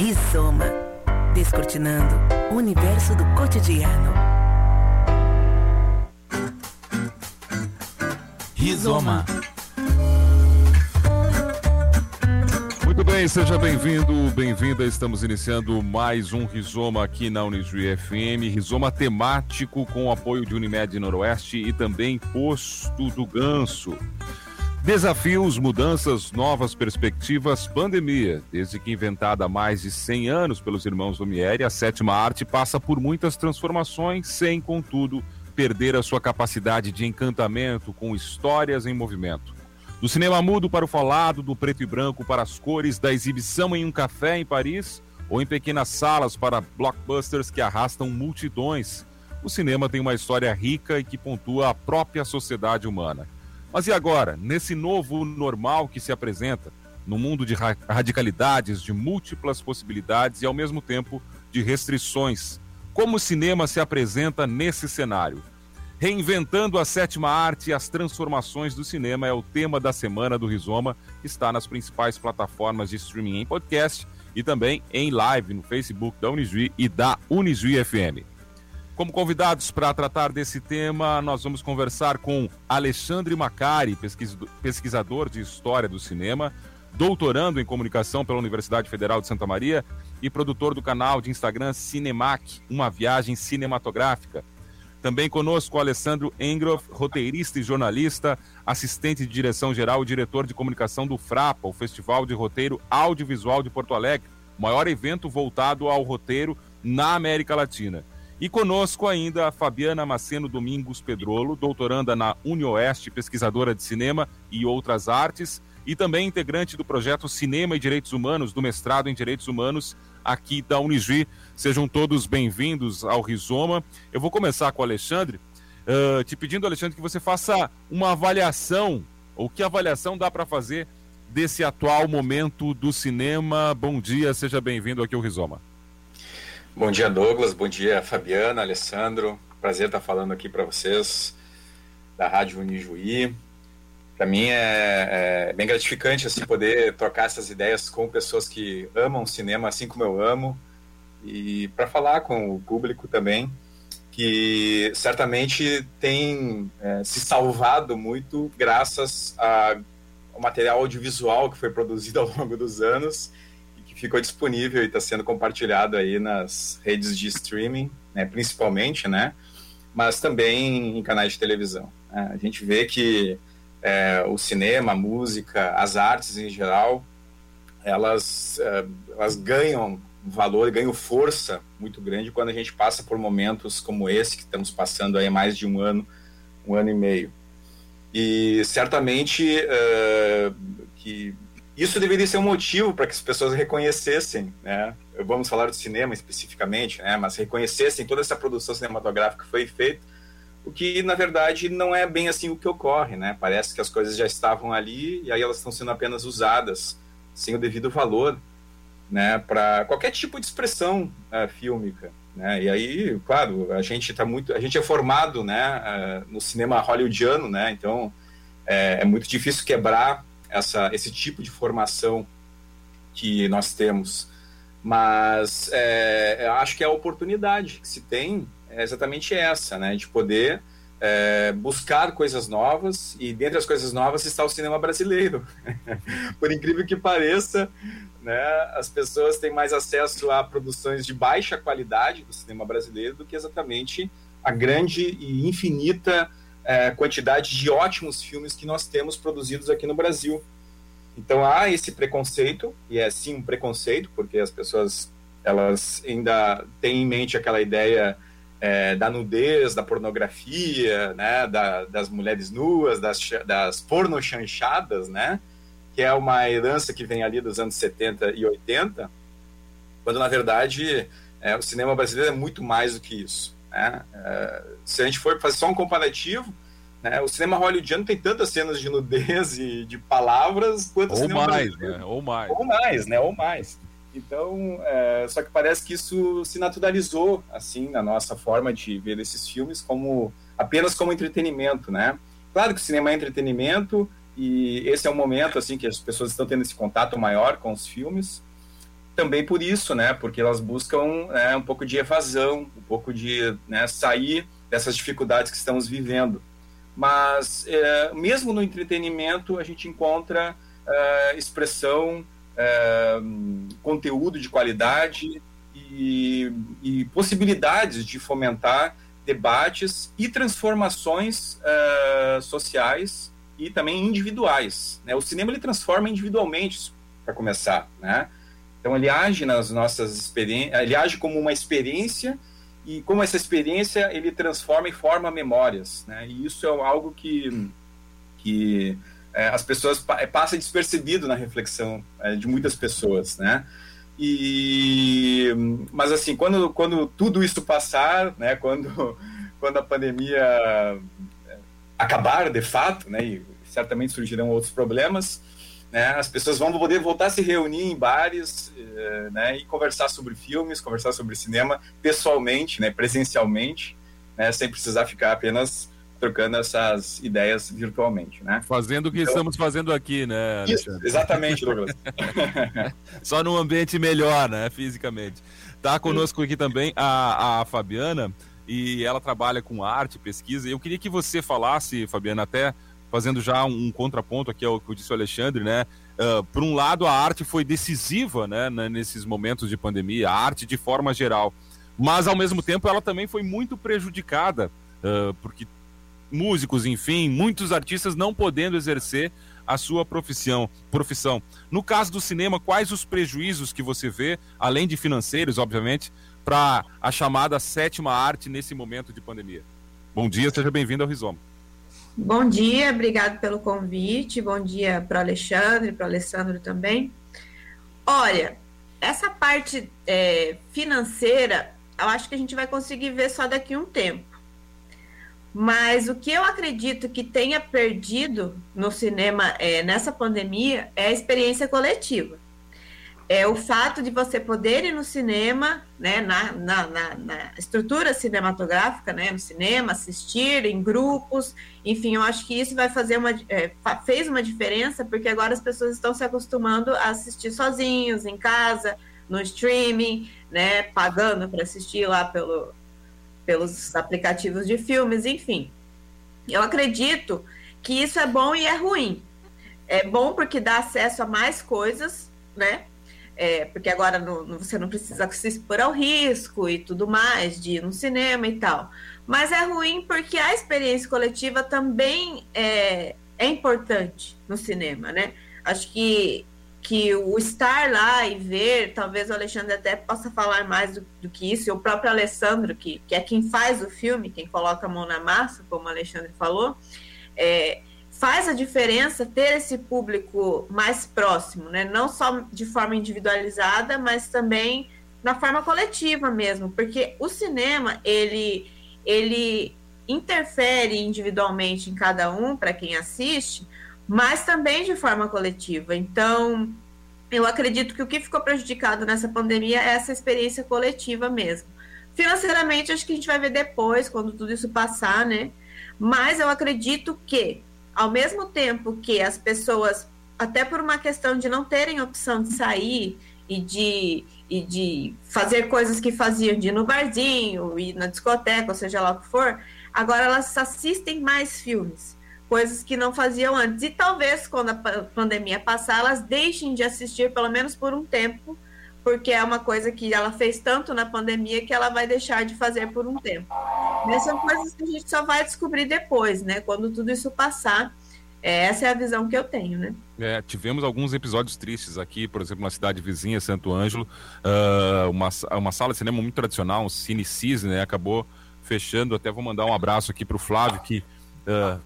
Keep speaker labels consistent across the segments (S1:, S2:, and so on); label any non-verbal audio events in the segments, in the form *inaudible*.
S1: Rizoma. Descortinando o universo do cotidiano.
S2: Rizoma.
S3: Muito bem, seja bem-vindo, bem-vinda. Estamos iniciando mais um Rizoma aqui na Unijuí FM. Rizoma temático com o apoio de Unimed Noroeste e também Posto do Ganso. Desafios, mudanças, novas perspectivas, pandemia. Desde que inventada há mais de 100 anos pelos irmãos Lumière, a sétima arte passa por muitas transformações, sem, contudo, perder a sua capacidade de encantamento com histórias em movimento. Do cinema mudo para o falado, do preto e branco para as cores, da exibição em um café em Paris ou em pequenas salas para blockbusters que arrastam multidões, o cinema tem uma história rica e que pontua a própria sociedade humana. Mas e agora, nesse novo normal que se apresenta, no mundo de radicalidades, de múltiplas possibilidades e ao mesmo tempo de restrições, como o cinema se apresenta nesse cenário? Reinventando a sétima arte e as transformações do cinema é o tema da semana do Rizoma, que está nas principais plataformas de streaming em podcast e também em live no Facebook da Unijuí e da Unijuí FM. Como convidados para tratar desse tema, nós vamos conversar com Alexandre Macari, pesquisador de História do Cinema, doutorando em Comunicação pela Universidade Federal de Santa Maria e produtor do canal de Instagram Cinemac, uma viagem cinematográfica também conosco o Alessandro Engroff, roteirista e jornalista, assistente de direção geral e diretor de comunicação do FRAPA, o Festival de Roteiro Audiovisual de Porto Alegre, maior evento voltado ao roteiro na América Latina. E conosco ainda a Fabiana Maceno Domingos Pedrolo, doutoranda na UniOeste, pesquisadora de cinema e outras artes, e também integrante do projeto Cinema e Direitos Humanos, do mestrado em Direitos Humanos aqui da Unijuí. Sejam todos bem-vindos ao Rizoma. Eu vou começar com o Alexandre, uh, te pedindo, Alexandre, que você faça uma avaliação, ou que avaliação dá para fazer desse atual momento do cinema. Bom dia, seja bem-vindo aqui ao Rizoma.
S4: Bom dia, Douglas. Bom dia, Fabiana, Alessandro. Prazer estar falando aqui para vocês da Rádio Unijuí para mim é, é, bem gratificante assim poder trocar essas ideias com pessoas que amam cinema assim como eu amo e para falar com o público também que certamente tem é, se salvado muito graças ao material audiovisual que foi produzido ao longo dos anos ficou disponível e está sendo compartilhado aí nas redes de streaming, né, principalmente, né, mas também em canais de televisão. Né. A gente vê que é, o cinema, a música, as artes em geral, elas, é, elas ganham valor, ganham força muito grande quando a gente passa por momentos como esse que estamos passando aí há mais de um ano, um ano e meio. E certamente uh, que isso deveria ser um motivo para que as pessoas reconhecessem, né? Vamos falar do cinema especificamente, né? Mas reconhecessem toda essa produção cinematográfica que foi feita o que na verdade não é bem assim o que ocorre, né? Parece que as coisas já estavam ali e aí elas estão sendo apenas usadas sem o devido valor, né? Para qualquer tipo de expressão uh, fílmica, né? E aí, claro, a gente tá muito, a gente é formado, né? Uh, no cinema hollywoodiano, né? Então é, é muito difícil quebrar essa, esse tipo de formação que nós temos, mas é, eu acho que é a oportunidade que se tem é exatamente essa, né? De poder é, buscar coisas novas e dentre as coisas novas está o cinema brasileiro. *laughs* Por incrível que pareça, né, as pessoas têm mais acesso a produções de baixa qualidade do cinema brasileiro do que exatamente a grande e infinita é, quantidade de ótimos filmes que nós temos produzidos aqui no Brasil. Então há esse preconceito, e é sim um preconceito, porque as pessoas elas ainda têm em mente aquela ideia é, da nudez, da pornografia, né, da, das mulheres nuas, das, das pornochanchadas, né, que é uma herança que vem ali dos anos 70 e 80, quando na verdade é, o cinema brasileiro é muito mais do que isso. Né? É, se a gente for fazer só um comparativo, né, o cinema hollywoodiano tem tantas cenas de nudez e de palavras quanto
S3: ou
S4: o cinema
S3: mais, né? Ou mais,
S4: ou mais, né? Ou mais. Então, é, só que parece que isso se naturalizou, assim, na nossa forma de ver esses filmes como apenas como entretenimento, né? Claro que o cinema é entretenimento e esse é um momento, assim, que as pessoas estão tendo esse contato maior com os filmes, também por isso, né? Porque elas buscam né, um pouco de evasão, um pouco de né, sair dessas dificuldades que estamos vivendo. Mas é, mesmo no entretenimento a gente encontra é, expressão, é, conteúdo de qualidade e, e, possibilidades de fomentar debates e transformações sociais e também individuais. Né? O cinema ele transforma individualmente, para começar, né? Então ele age nas nossas experiências, ele age como uma experiência e como essa experiência ele transforma e forma memórias, né? E isso é algo que que é, as pessoas é, passa despercebido na reflexão é, de muitas pessoas, né? E mas assim quando quando tudo isso passar, né? *laughs* Quando quando a pandemia é, acabar de fato, né? E certamente surgirão outros problemas né? As pessoas vão poder voltar a se reunir em bares eh, né? e conversar sobre filmes, conversar sobre cinema pessoalmente, né? presencialmente, né? sem precisar ficar apenas trocando essas ideias virtualmente, né?
S3: Fazendo o que então, estamos fazendo aqui, né?
S4: Isso, exatamente, *laughs* Douglas.
S3: Só num ambiente melhor, né? Fisicamente. Tá conosco aqui também a, a Fabiana e ela trabalha com arte, pesquisa. Eu queria que você falasse, Fabiana, até fazendo já um, um contraponto aqui ao que disse o Alexandre, né? Uh, por um lado, a arte foi decisiva, né, nesses momentos de pandemia, a arte de forma geral, mas ao mesmo tempo ela também foi muito prejudicada, uh, porque músicos, enfim, muitos artistas não podendo exercer a sua profissão, profissão. No caso do cinema, quais os prejuízos que você vê, além de financeiros, obviamente, para a chamada sétima arte nesse momento de pandemia? Bom dia, seja bem-vindo ao Rizoma.
S2: Bom dia, obrigado pelo convite. Bom dia para o Alexandre, para o Alessandro também. Olha, essa parte é, financeira, eu acho que a gente vai conseguir ver só daqui a um tempo. Mas o que eu acredito que tenha perdido no cinema é, nessa pandemia é a experiência coletiva é o fato de você poder ir no cinema, né, na, na, na, na, estrutura cinematográfica, né, no cinema, assistir em grupos, enfim, eu acho que isso vai fazer uma, é, fez uma diferença, porque agora as pessoas estão se acostumando a assistir sozinhos, em casa, no streaming, né, pagando para assistir lá pelo, pelos aplicativos de filmes, enfim. Eu acredito que isso é bom e é ruim. É bom porque dá acesso a mais coisas, né? É, porque agora não, você não precisa se expor ao risco e tudo mais, de ir no cinema e tal. Mas é ruim porque a experiência coletiva também é, é importante no cinema, né? Acho que, que o estar lá e ver, talvez o Alexandre até possa falar mais do, do que isso, e o próprio Alessandro, que, que é quem faz o filme, quem coloca a mão na massa, como o Alexandre falou, é, faz a diferença ter esse público mais próximo, né? Não só de forma individualizada, mas também na forma coletiva mesmo, porque o cinema ele ele interfere individualmente em cada um para quem assiste, mas também de forma coletiva. Então, eu acredito que o que ficou prejudicado nessa pandemia é essa experiência coletiva mesmo. Financeiramente, acho que a gente vai ver depois, quando tudo isso passar, né? Mas eu acredito que ao mesmo tempo que as pessoas, até por uma questão de não terem opção de sair e de, e de fazer coisas que faziam, de ir no barzinho, ir na discoteca, ou seja lá o que for, agora elas assistem mais filmes, coisas que não faziam antes. E talvez, quando a pandemia passar, elas deixem de assistir, pelo menos por um tempo, porque é uma coisa que ela fez tanto na pandemia que ela vai deixar de fazer por um tempo. Mas são coisas que a gente só vai descobrir depois, né? Quando tudo isso passar. É, essa é a visão que eu tenho, né?
S3: É, tivemos alguns episódios tristes aqui, por exemplo, na cidade vizinha, Santo Ângelo, uh, uma, uma sala de cinema muito tradicional, um Cine né? Acabou fechando. Até vou mandar um abraço aqui para o Flávio, que uh,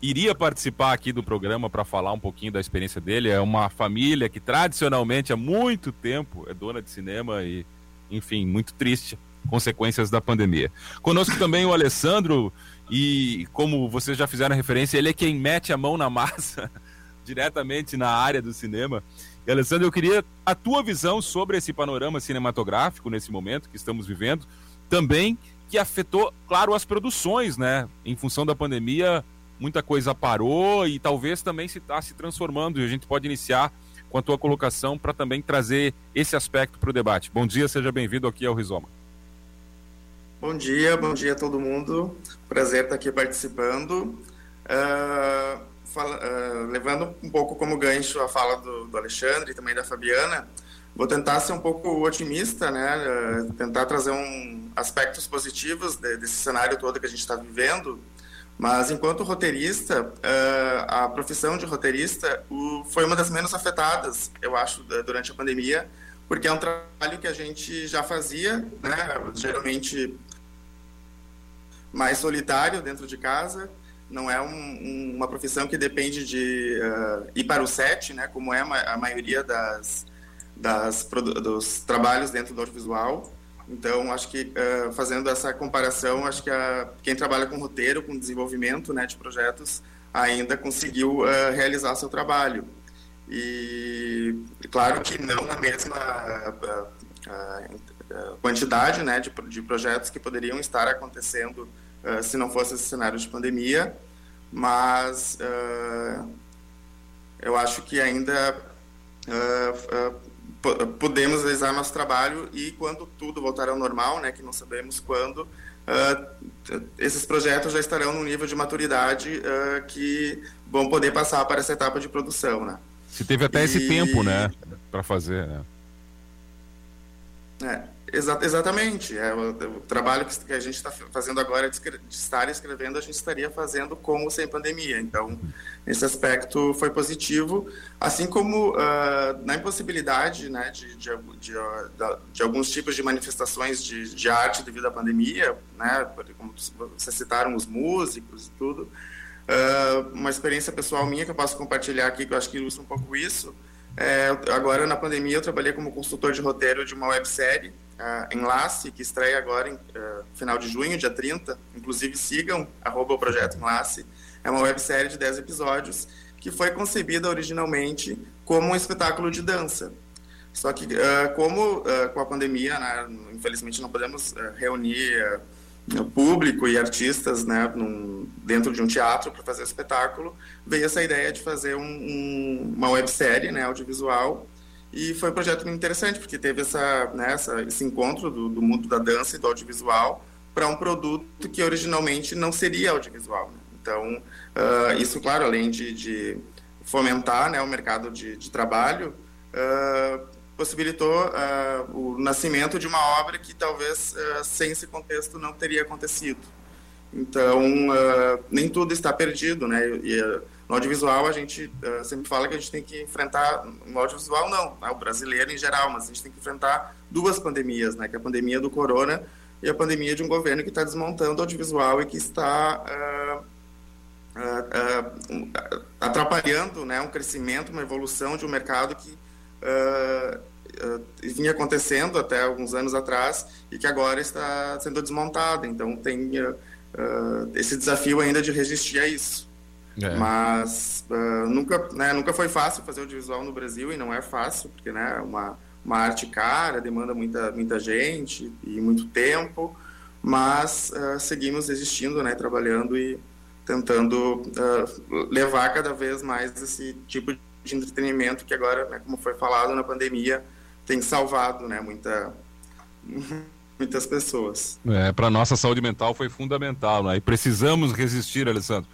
S3: iria participar aqui do programa para falar um pouquinho da experiência dele. É uma família que tradicionalmente há muito tempo é dona de cinema e, enfim, muito triste consequências da pandemia. Conosco também o Alessandro e como vocês já fizeram referência, ele é quem mete a mão na massa *laughs* diretamente na área do cinema. E Alessandro, eu queria a tua visão sobre esse panorama cinematográfico nesse momento que estamos vivendo, também que afetou, claro, as produções, né? Em função da pandemia, muita coisa parou e talvez também se está se transformando. E a gente pode iniciar com a tua colocação para também trazer esse aspecto para o debate. Bom dia, seja bem-vindo aqui ao Rizoma.
S5: Bom dia, bom dia a todo mundo. Prazer estar aqui participando. Uh, fala, uh, levando um pouco como gancho a fala do, do, Alexandre e também da Fabiana, vou tentar ser um pouco otimista, né? Uh, tentar trazer um aspectos positivos de, desse cenário todo que a gente está vivendo. Mas enquanto roteirista, a profissão de roteirista foi uma das menos afetadas, eu acho, durante a pandemia, porque é um trabalho que a gente já fazia, né? Geralmente mais solitário dentro de casa. Não é um, um, uma profissão que depende de uh, ir para o set, né, como é a maioria das, das, dos trabalhos dentro do audiovisual. Então, acho que uh, fazendo essa comparação, acho que a, quem trabalha com roteiro, com desenvolvimento né, de projetos, ainda conseguiu uh, realizar seu trabalho. E claro que não na mesma quantidade né, de, de projetos que poderiam estar acontecendo uh, se não fosse esse cenário de pandemia, mas uh, eu acho que ainda uh, podemos realizar nosso trabalho e quando tudo voltar ao normal, né, que não sabemos quando, esses projetos já estarão num nível de maturidade que vão poder passar para essa etapa de produção, né?
S3: Se teve até e... esse tempo, né, para fazer, né?
S5: É. Exa exatamente. É, o, o, trabalho que, a gente está fazendo agora de, de, estar escrevendo, a gente estaria fazendo com ou sem pandemia. Então, esse aspecto foi positivo, assim como uh, na impossibilidade né, de, de, de, alguns tipos de manifestações de, de arte devido à pandemia, né, como vocês citaram, os músicos e tudo. Uh, uma experiência pessoal minha que eu posso compartilhar aqui, que eu acho que ilustra um pouco isso. É, agora, na pandemia, eu trabalhei como consultor de roteiro de uma websérie uh, Enlace, que estreia agora em uh, final de junho, dia 30. Inclusive sigam arroba o Projeto Enlace. É uma websérie de 10 episódios que foi concebida originalmente como um espetáculo de dança. Só que, uh, como com a pandemia, né, infelizmente não podemos reunir público e artistas né, num, dentro de um teatro para fazer espetáculo, veio essa ideia de fazer um, um, uma websérie né, audiovisual e foi um projeto interessante, porque teve essa, né, essa esse encontro do, do, mundo da dança e do audiovisual para um produto que originalmente não seria audiovisual. Né? Então, uh, isso, claro, além de, de fomentar né, o mercado de, de trabalho, uh, possibilitou uh, o nascimento de uma obra que talvez sem esse contexto não teria acontecido. Então, nem tudo está perdido, né? E, no audiovisual, a gente uh, sempre fala que a gente tem que enfrentar, no audiovisual não, né, o brasileiro em geral, mas a gente tem que enfrentar duas pandemias, né, que é a pandemia do corona e a pandemia de um governo que está desmontando o audiovisual e que está uh, uh, atrapalhando né, um crescimento, uma evolução de um mercado que vinha acontecendo até alguns anos atrás e que agora está sendo desmontado. Então, tem esse desafio ainda de resistir a isso. É. Mas uh, nunca, né, nunca foi fácil fazer audiovisual no Brasil e não é fácil, porque né, é uma, uma arte cara, demanda muita, muita gente e muito tempo, mas uh, seguimos existindo, né, trabalhando e tentando uh, levar cada vez mais esse tipo de entretenimento que agora, né, como foi falado na pandemia, tem salvado né, muita, *laughs* muitas pessoas.
S3: É, Para nossa saúde mental foi fundamental, né? e precisamos resistir, Alessandro.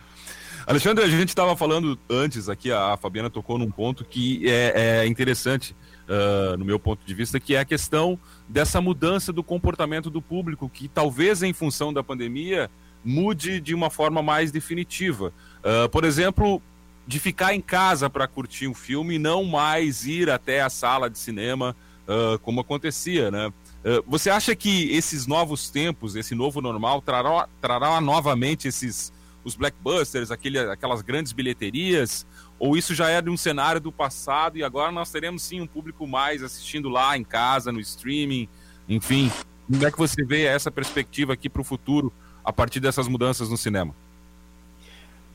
S3: Alexandre, a gente estava falando antes aqui, a Fabiana tocou num ponto que é, é interessante, uh, no meu ponto de vista, que é a questão dessa mudança do comportamento do público, que talvez em função da pandemia mude de uma forma mais definitiva. Uh, por exemplo, de ficar em casa para curtir um filme e não mais ir até a sala de cinema uh, como acontecia, né? você acha que esses novos tempos, esse novo normal, trará, trará novamente esses os blockbusters, aquele, aquelas grandes bilheterias? Ou isso já é de um cenário do passado e agora nós teremos sim um público mais assistindo lá em casa, no streaming, enfim? Como é que você vê essa perspectiva aqui para o futuro a partir dessas mudanças no cinema?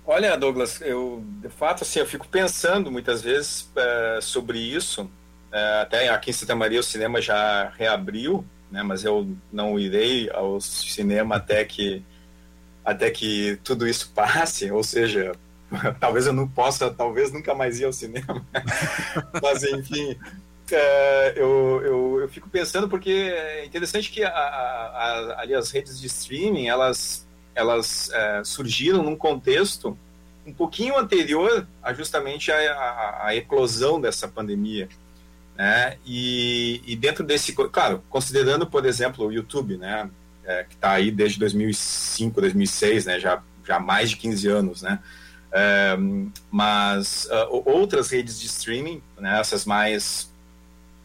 S4: Olha, Douglas, eu de fato assim, eu fico pensando muitas vezes é, sobre isso. É, até aqui em Santa Maria o cinema já reabriu, né, mas eu não irei ao cinema até que até que tudo isso passe, ou seja, *laughs* talvez eu não possa, talvez nunca mais ir ao cinema, *laughs* mas enfim, é, eu, eu, eu, fico pensando porque é interessante que a, a, a, as redes de streaming elas, elas é, surgiram num contexto um pouquinho anterior a justamente a, a eclosão dessa pandemia. Né? E, e, dentro desse, claro, considerando, por exemplo, o YouTube, né? É, que está aí desde 2005, 2006, né? já, já mais de 15 anos, né? É, mas uh, outras redes de streaming, né? essas mais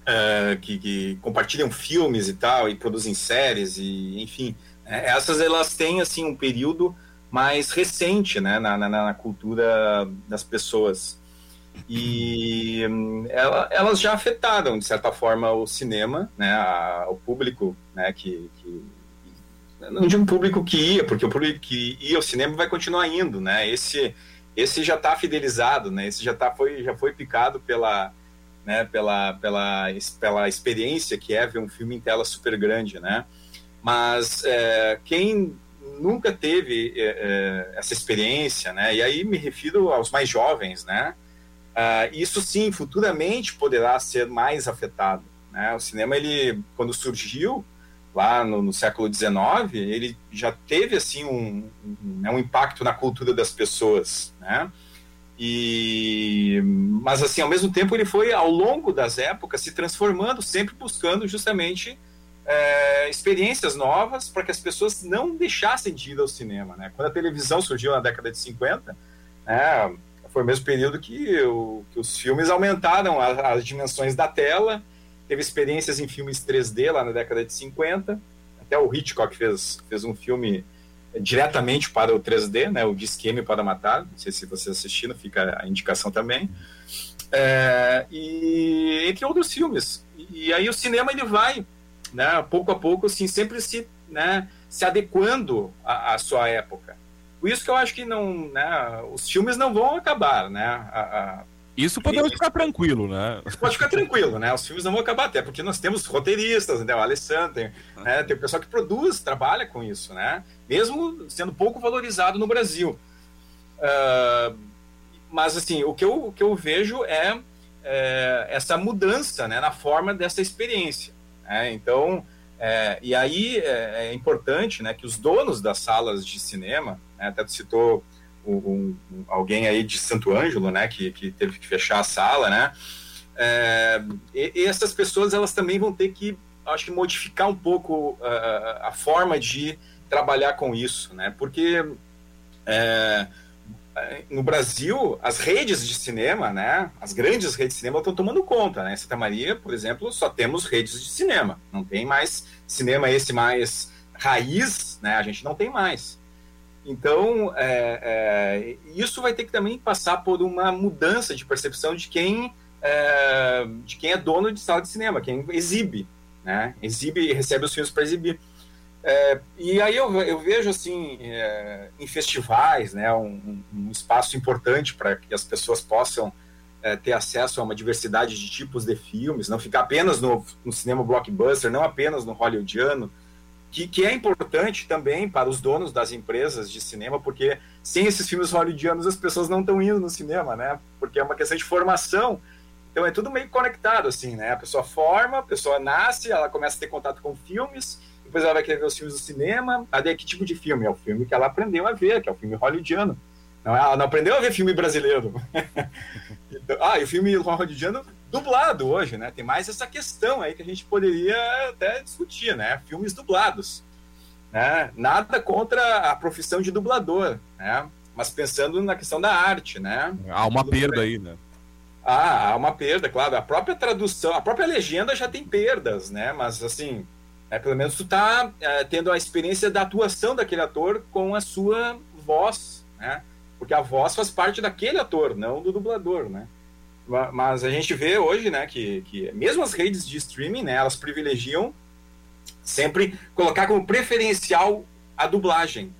S4: uh, que, que, compartilham filmes e tal, e produzem séries, e enfim, né, essas elas têm assim um período mais recente né, na, na, na cultura das pessoas. E ela, elas já afetaram, de certa forma, o cinema, né, a, o público né, que, que não digo público que ia, porque o público que ia ao cinema vai continuar indo, né? Esse, esse já está fidelizado, né? Esse já tá, foi, já foi picado pela, né, pela, pela, pela experiência que é ver um filme em tela super grande, né? Mas é, quem nunca teve é, é, essa experiência, né? E aí me refiro aos mais jovens, né? Uh, isso sim, futuramente poderá ser mais afetado. Né? O cinema, ele, quando surgiu lá no, no século XIX, ele já teve assim um, um, né, um impacto na cultura das pessoas, né? E, mas assim, ao mesmo tempo ele foi ao longo das épocas se transformando, sempre buscando justamente é, experiências novas para que as pessoas não deixassem de ir ao cinema, né? Quando a televisão surgiu na década de 50, né, foi o mesmo período que, o, que os filmes aumentaram as, as dimensões da tela, teve experiências em filmes 3D lá na década de 50, até o Hitchcock fez, fez um filme diretamente para o 3D, né, o Disqueme para Matar, não sei se vocês assistiram, fica a indicação também, é, e entre outros filmes. E aí o cinema ele vai, né, pouco a pouco, assim, sempre se, né, se adequando à, à sua época. Por isso que eu acho que não, né, os filmes não vão acabar, né, a, a
S3: isso podemos ficar tranquilo, né?
S4: Pode ficar tranquilo, né? Os filmes não vão acabar, até porque nós temos roteiristas, né? o Alessandro, tem, né? tem o pessoal que produz, trabalha com isso, né? Mesmo sendo pouco valorizado no Brasil. Uh, mas, assim, o que eu, o que eu vejo é, é essa mudança né, na forma dessa experiência. Né? Então, é, e aí é, é, importante né, que os donos das salas de cinema, né, até tu citou um, um, alguém aí de Santo Ângelo, né, que, que teve que fechar a sala, né, é, e, e, essas pessoas elas também vão ter que, acho que modificar um pouco a, a forma de trabalhar com isso, né, porque é, no Brasil as redes de cinema, né, as grandes redes de cinema estão tomando conta, né, em Santa Maria, por exemplo, só temos redes de cinema, não tem mais cinema esse mais raiz, né, a gente não tem mais. Então, é, é, isso vai ter que também passar por uma mudança de percepção de quem, é, de quem é dono de sala de cinema, quem exibe, né? Exibe e recebe os filmes para exibir. É, e aí eu, eu vejo, assim, é, em festivais, né, um, um espaço importante para que as pessoas possam é, ter acesso a uma diversidade de tipos de filmes, não ficar apenas no, no cinema blockbuster, não apenas no hollywoodiano, que, que, é importante também para os donos das empresas de cinema, porque sem esses filmes hollywoodianos as pessoas não estão indo no cinema, né? Porque é uma questão de formação. Então é tudo meio conectado, assim, né? A pessoa forma, a pessoa nasce, ela começa a ter contato com filmes, depois ela vai querer ver os filmes do cinema. Aí que tipo de filme? É o filme que ela aprendeu a ver, que é o filme hollywoodiano. Não, ela não aprendeu a ver filme brasileiro. *laughs* então, ah, e o filme hollywoodiano dublado hoje, né? Tem mais essa questão aí que a gente poderia até discutir, né? Filmes dublados. Né? Nada contra a profissão de dublador, né? Mas pensando na questão da arte, né?
S3: Há uma perda aí, né?
S4: Ah, há uma perda, claro. A própria tradução, a própria legenda já tem perdas, né? Mas assim, é, pelo menos tu tá é, tendo a experiência da atuação daquele ator com a sua voz, né? Porque a voz faz parte daquele ator, não do dublador, né? Mas a gente vê hoje, né, que, que mesmo as redes de streaming, né, elas privilegiam sempre colocar como preferencial a dublagem,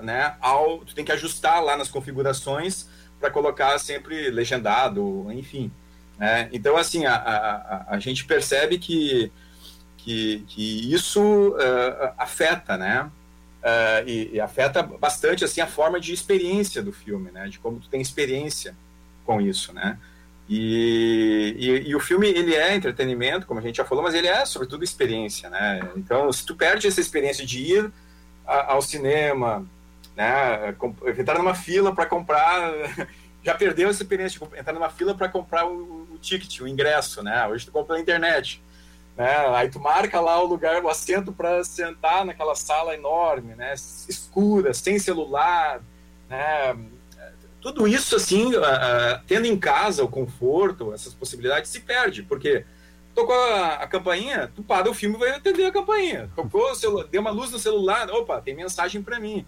S4: né? Ao, tu tem que ajustar lá nas configurações para colocar sempre legendado, enfim. Né? Então, assim, a, a, a gente percebe que, que, que isso uh, afeta, né? uh, e, e, afeta bastante assim a forma de experiência do filme, né? De como tu tem experiência com isso, né? E, e, e, o filme ele é entretenimento, como a gente já falou, mas ele é sobretudo experiência, né? Então, se tu perde essa experiência de ir a, ao cinema, né, entrar numa fila para comprar, *laughs* já perdeu essa experiência de entrar numa fila para comprar o, o, ticket, o ingresso, né? Hoje tu compra na internet, né? Aí tu marca lá o lugar, o assento para sentar naquela sala enorme, né? Escura, sem celular, né? Tudo isso, assim, tendo em casa o conforto, essas possibilidades, se perde, porque tocou a, a campainha, tu para o filme vai atender a campainha. Tocou o celular, deu uma luz no celular, opa, tem mensagem para mim.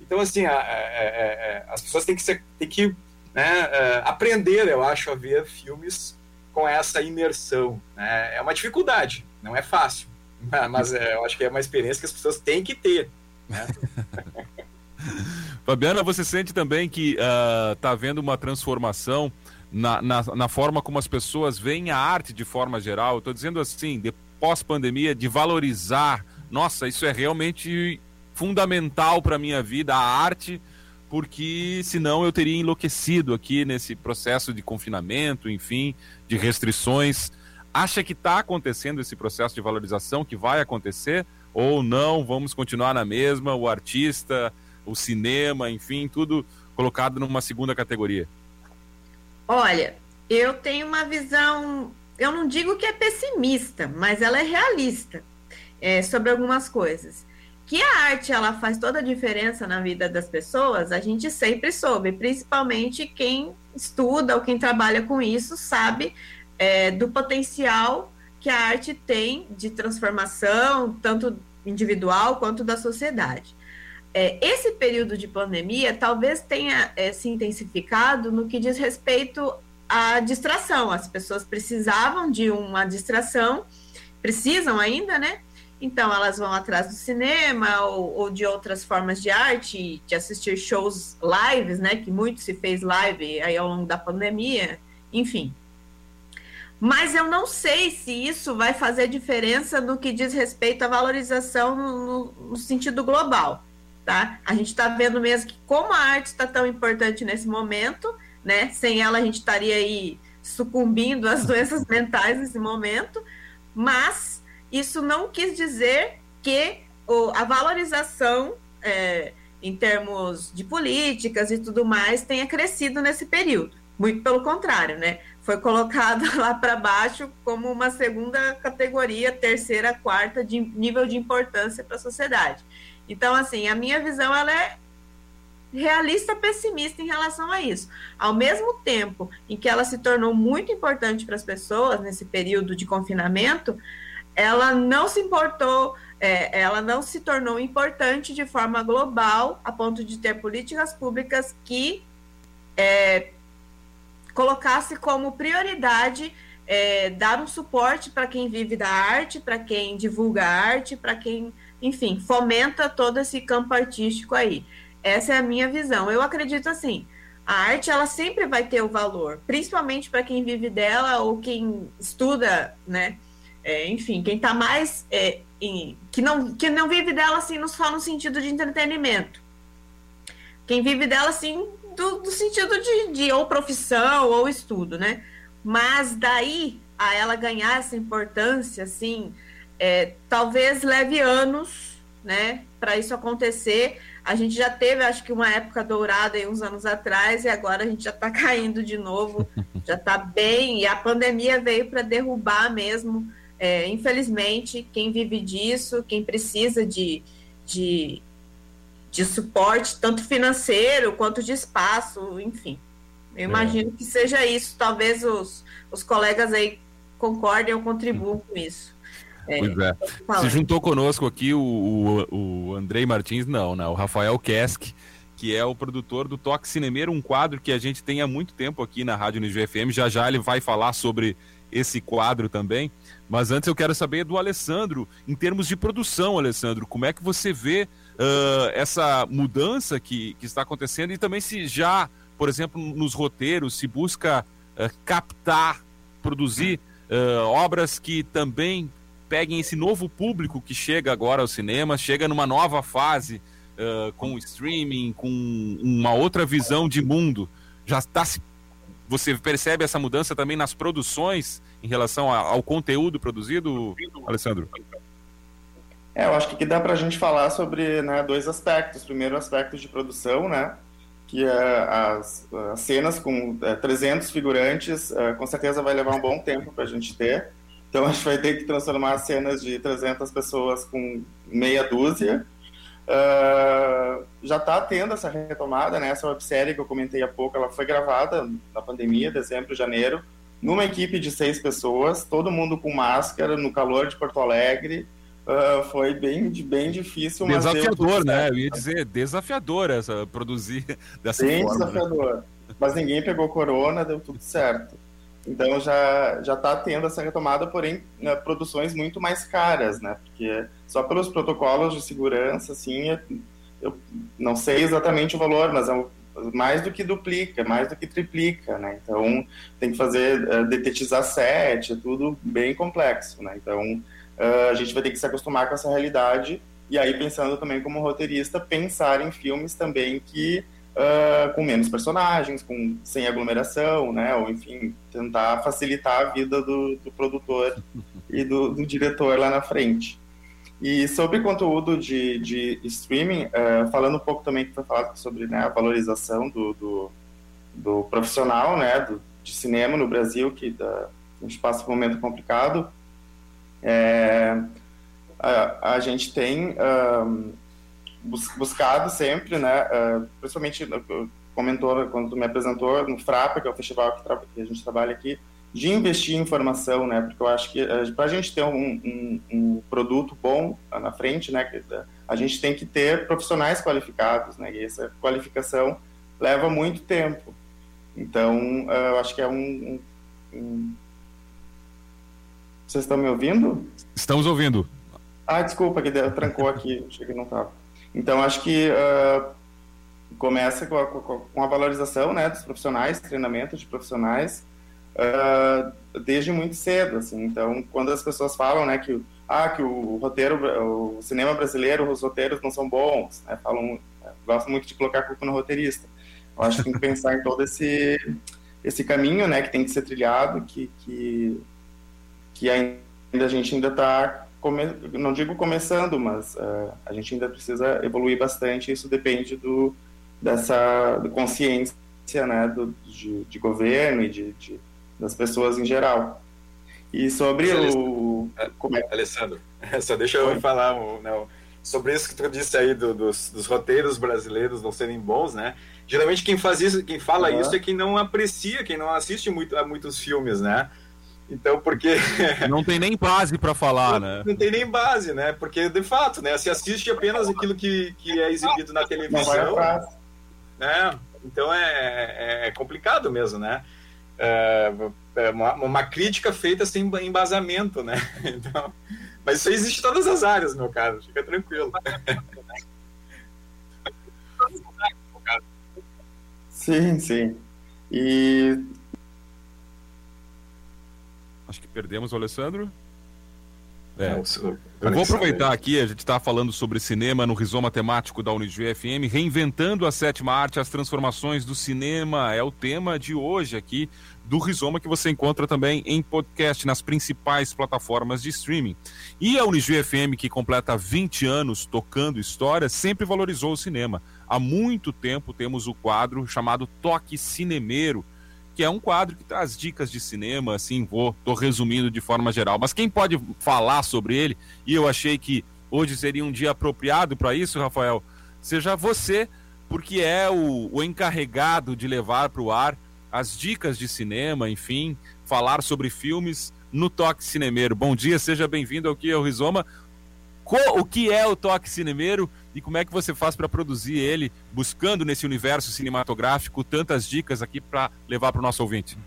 S4: Então, assim, a, a, as pessoas têm que, ser, têm que né, aprender, eu acho, a ver filmes com essa imersão. Né? É uma dificuldade, não é fácil, *laughs* mas é, eu acho que é uma experiência que as pessoas têm que ter. Né? *laughs*
S3: Fabiana, você sente também que está uh, havendo uma transformação na, na, na, forma como as pessoas veem a arte de forma geral? Estou dizendo assim, de pós-pandemia, de valorizar. Nossa, isso é realmente fundamental para a minha vida, a arte, porque senão eu teria enlouquecido aqui nesse processo de confinamento, enfim, de restrições. Acha que está acontecendo esse processo de valorização, que vai acontecer? Ou não, vamos continuar na mesma, o artista, o cinema, enfim, tudo colocado numa segunda categoria?
S2: Olha, eu tenho uma visão, eu não digo que é pessimista, mas ela é realista é, sobre algumas coisas. Que a arte ela faz toda a diferença na vida das pessoas, a gente sempre soube, principalmente quem estuda ou quem trabalha com isso sabe é, do potencial que a arte tem de transformação, tanto individual quanto da sociedade. É, esse período de pandemia talvez tenha é, se intensificado no que diz respeito à distração. As pessoas precisavam de uma distração, precisam ainda, né? Então elas vão atrás do cinema ou, ou, de outras formas de arte, de assistir shows lives, né? Que muito se fez live aí ao longo da pandemia, enfim. Mas eu não sei se isso vai fazer diferença no que diz respeito à valorização no, no, no sentido global tá? A gente está vendo mesmo que como a arte está tão importante nesse momento, né? Sem ela a gente estaria aí sucumbindo às doenças *laughs* mentais nesse momento, mas isso não quis dizer que o, a valorização é, em termos de políticas e tudo mais tenha crescido nesse período. Muito pelo contrário, né? Foi colocado *laughs* lá para baixo como uma segunda categoria, terceira, quarta de nível de importância para a sociedade. Então, assim, a minha visão ela é realista pessimista em relação a isso. Ao mesmo tempo em que ela se tornou muito importante para as pessoas nesse período de confinamento, ela não se importou, é, ela não se tornou importante de forma global a ponto de ter políticas públicas que é, colocasse como prioridade é, dar um suporte para quem vive da arte, para quem divulga arte, para quem enfim, fomenta todo esse campo artístico aí. Essa é a minha visão. Eu acredito assim, a arte ela sempre vai ter o valor, principalmente para quem vive dela ou quem estuda, né? É, enfim, quem está mais é, em, que não que não vive dela assim no, só no sentido de entretenimento. Quem vive dela assim do, do sentido de, de ou profissão ou estudo, né? Mas daí a ela ganhar essa importância assim é, talvez leve anos, né, para isso acontecer. A gente já teve, acho que, uma época dourada aí uns anos atrás, e agora a gente já está *laughs* caindo de novo, já está bem, e a pandemia veio para derrubar mesmo, é, infelizmente, quem vive disso, quem precisa de, de, de suporte, tanto financeiro quanto de espaço, enfim. Eu é. imagino que seja isso, talvez os, os colegas aí concordem ou contribuam com isso.
S3: É, pois é. Se juntou conosco aqui o, o, o Andrei Martins, não, né? O Rafael Kesk, que é o produtor do Toque Cinemeiro, um quadro que a gente tem há muito tempo aqui na Rádio Nijo FM. Já já ele vai falar sobre esse quadro também. Mas antes eu quero saber do Alessandro, em termos de produção, Alessandro, como é que você vê uh, essa mudança que, que está acontecendo e também se já, por exemplo, nos roteiros, se busca uh, captar, produzir uh, obras que também peguem esse novo público que chega agora ao cinema, chega numa nova fase uh, com o streaming, com uma outra visão de mundo. Já está você percebe essa mudança também nas produções em relação ao conteúdo produzido, Alessandro?
S5: É, eu acho que dá para a gente falar sobre né, dois aspectos. Primeiro, aspecto de produção, né? Que é as, as cenas com é, 300 figurantes, é, com certeza vai levar um bom tempo para a gente ter. Então, a gente vai ter que transformar as cenas de 300 pessoas com meia dúzia Uh, já está tendo essa retomada, né? Essa websérie que eu comentei há pouco, ela foi gravada na pandemia, dezembro, janeiro, numa equipe de seis pessoas, todo mundo com máscara, no calor de Porto Alegre. Uh, foi bem, bem difícil.
S3: Desafiador, né? Eu ia dizer desafiador essa produzir *laughs* dessa
S5: bem
S3: forma.
S5: Bem né? desafiador. Né? Mas ninguém pegou corona, deu tudo certo. Então já já está tendo essa retomada, porém né, produções muito mais caras, né? Porque só pelos protocolos de segurança, assim, eu não sei exatamente o valor, mas é mais do que duplica, mais do que triplica, né? Então tem que fazer uh, detetizar set, é tudo bem complexo, né? Então uh, a gente vai ter que se acostumar com essa realidade e aí pensando também como roteirista pensar em filmes também que uh, com menos personagens, com sem aglomeração, né? Ou enfim, tentar facilitar a vida do, do produtor e do, do, diretor lá na frente. E sobre conteúdo de, de streaming, uh, falando um pouco também que foi falado sobre né, a valorização do, do, do profissional, né? Do, de cinema no Brasil, que da, a gente passa por um momento complicado. É, a, a gente tem um, buscado sempre, né, uh, principalmente comentou quando tu me apresentou no Frapa, que é o festival que, que, a gente trabalha aqui, de investir em informação, né, porque eu acho que uh, para a gente ter um, um, um, produto bom na frente, né, a gente tem que ter profissionais qualificados, né, e essa qualificação leva muito tempo. Então, uh, eu acho que é um, um vocês estão me ouvindo?
S3: Estamos ouvindo.
S5: Ah, desculpa, que trancou aqui, achei que não estava. Então, acho que uh, começa com a, com a, valorização né, dos profissionais, treinamento de profissionais, uh, desde muito cedo. Assim. Então, quando as pessoas falam né, que, ah, que o roteiro, o cinema brasileiro, os roteiros não são bons, né, falam, gostam muito de colocar a culpa no roteirista. Eu acho que tem que pensar em todo esse, esse caminho né, que tem que ser trilhado, que, que, que ainda a gente ainda está come, não digo começando, mas uh, a gente ainda precisa evoluir bastante. Isso depende do dessa consciência, né, do, de, de governo e de, de, das pessoas em geral. E sobre mas, o
S4: como é... Alessandro, *laughs* só deixa eu Oi? falar não, sobre isso que tu disse aí do, dos, dos, roteiros brasileiros não serem bons, né? Geralmente quem faz isso, quem fala uhum. isso é quem não aprecia, quem não assiste muito a muitos filmes, né? Então, porque. *laughs*
S3: Não tem nem base para falar,
S4: não,
S3: né?
S4: Não tem nem base, né? Porque, de fato, né? Se assiste apenas aquilo que, que é exibido na televisão. Né? Então é, é, é complicado mesmo, né? É, é uma, uma, crítica feita sem embasamento, né? *laughs* Então, mas isso existe em todas as áreas, meu caro. Fica tranquilo.
S5: Sim, sim. E
S3: Acho que perdemos o Alessandro. É. Eu vou aproveitar aqui, a gente está falando sobre cinema no Rizoma Temático da Unijuí FM, reinventando a sétima arte, as transformações do cinema, é o tema de hoje aqui do Rizoma, que você encontra também em podcast, nas principais plataformas de streaming. E a Unijuí FM, que completa 20 anos tocando história, sempre valorizou o cinema. Há muito tempo temos o quadro chamado Toque Cinemeiro, que é um quadro que traz dicas de cinema, assim, vou, tô resumindo de forma geral. Mas quem pode falar sobre ele, e eu achei que hoje seria um dia apropriado para isso, Rafael, seja você, porque é o, o encarregado de levar para o ar as dicas de cinema, enfim, falar sobre filmes no Toque Cinemeiro. Bom dia, seja bem-vindo ao Rizoma. O que é o Toque Cinemeiro e como é que você faz para produzir ele, buscando nesse universo cinematográfico tantas dicas aqui para levar para o nosso ouvinte?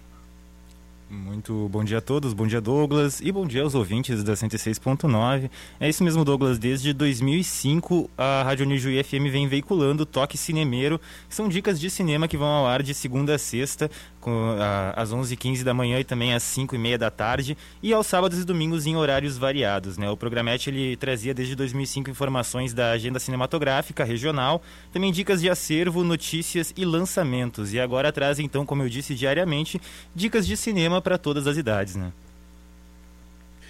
S6: Muito bom dia a todos, bom dia Douglas e bom dia aos ouvintes da 106.9. É isso mesmo, Douglas. Desde 2005, a Rádio Unijuí FM vem veiculando Toque Cinemeiro, são dicas de cinema que vão ao ar de segunda a sexta, com, a, às 11h15 da manhã e também às 5h30 da tarde, e aos sábados e domingos em horários variados. Né? O Programete ele trazia desde 2005 informações da agenda cinematográfica regional, também dicas de acervo, notícias e lançamentos. E agora traz, então, como eu disse, diariamente, dicas de cinema para todas as idades. Né?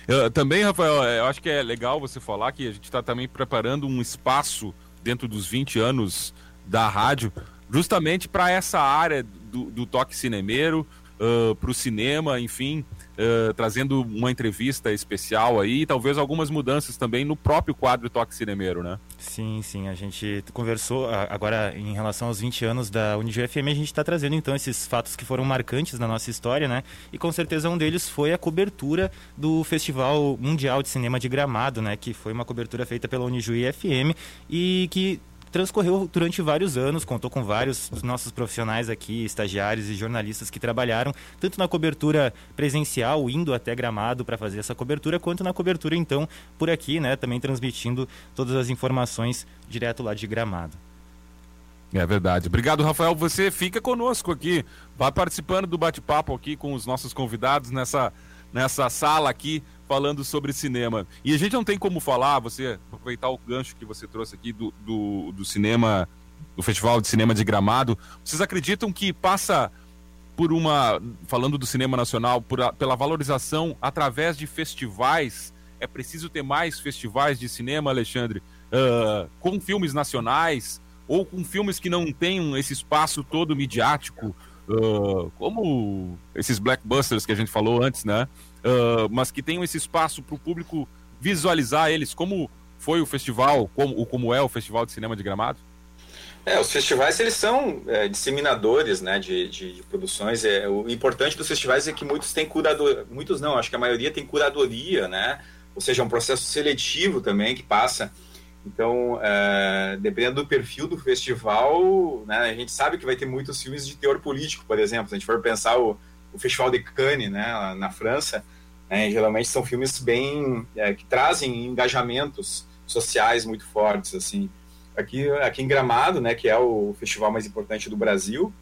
S3: Eu, também, Rafael, é, eu acho que é legal você falar que a gente está também preparando um espaço dentro dos 20 anos da rádio, justamente para essa área do, do toque cinemeiro, uh, para o cinema, enfim, uh, trazendo uma entrevista especial aí, talvez algumas mudanças também no próprio quadro Toque Cinemeiro, né?
S6: Sim, sim, a gente conversou agora em relação aos 20 anos da Unidio FM, a gente está trazendo então esses fatos que foram marcantes na nossa história, né? E com certeza um deles foi a cobertura do Festival Mundial de Cinema de Gramado, né? Que foi uma cobertura feita pela Unijuí FM e que transcorreu durante vários anos, contou com vários dos nossos profissionais aqui, estagiários e jornalistas que trabalharam tanto na cobertura presencial, indo até Gramado para fazer essa cobertura, quanto na cobertura então por aqui, né, também transmitindo todas as informações direto lá de Gramado.
S3: É verdade. Obrigado, Rafael. Você fica conosco aqui, vai participando do bate-papo aqui com os nossos convidados nessa nessa sala aqui falando sobre cinema. E a gente não tem como falar, você aproveitar o gancho que você trouxe aqui do, do, do cinema, do Festival de Cinema de Gramado. Vocês acreditam que passa por uma, falando do cinema nacional, a, pela valorização através de festivais? É preciso ter mais festivais de cinema, Alexandre, uh, com filmes nacionais ou com filmes que não tenham esse espaço todo midiático, uh, como esses blackbusters que a gente falou antes, né? Uh, mas que tenham esse espaço para o público visualizar eles, como foi o festival, como, como é o Festival de Cinema de Gramado?
S4: É, os festivais eles são é, disseminadores né, de, de, de, produções. É, o importante dos festivais é que muitos têm curadoria, muitos não, acho que a maioria tem curadoria, né? Ou seja, é um processo seletivo também que passa. Então, é, dependendo do perfil do festival, né, a gente sabe que vai ter muitos filmes de teor político, por exemplo. Se a gente for pensar o, o Festival de Cannes, né, na França, é, geralmente são filmes bem é, que trazem engajamentos sociais muito fortes assim. Aqui, aqui em Gramado, né, que é o festival mais importante do Brasil,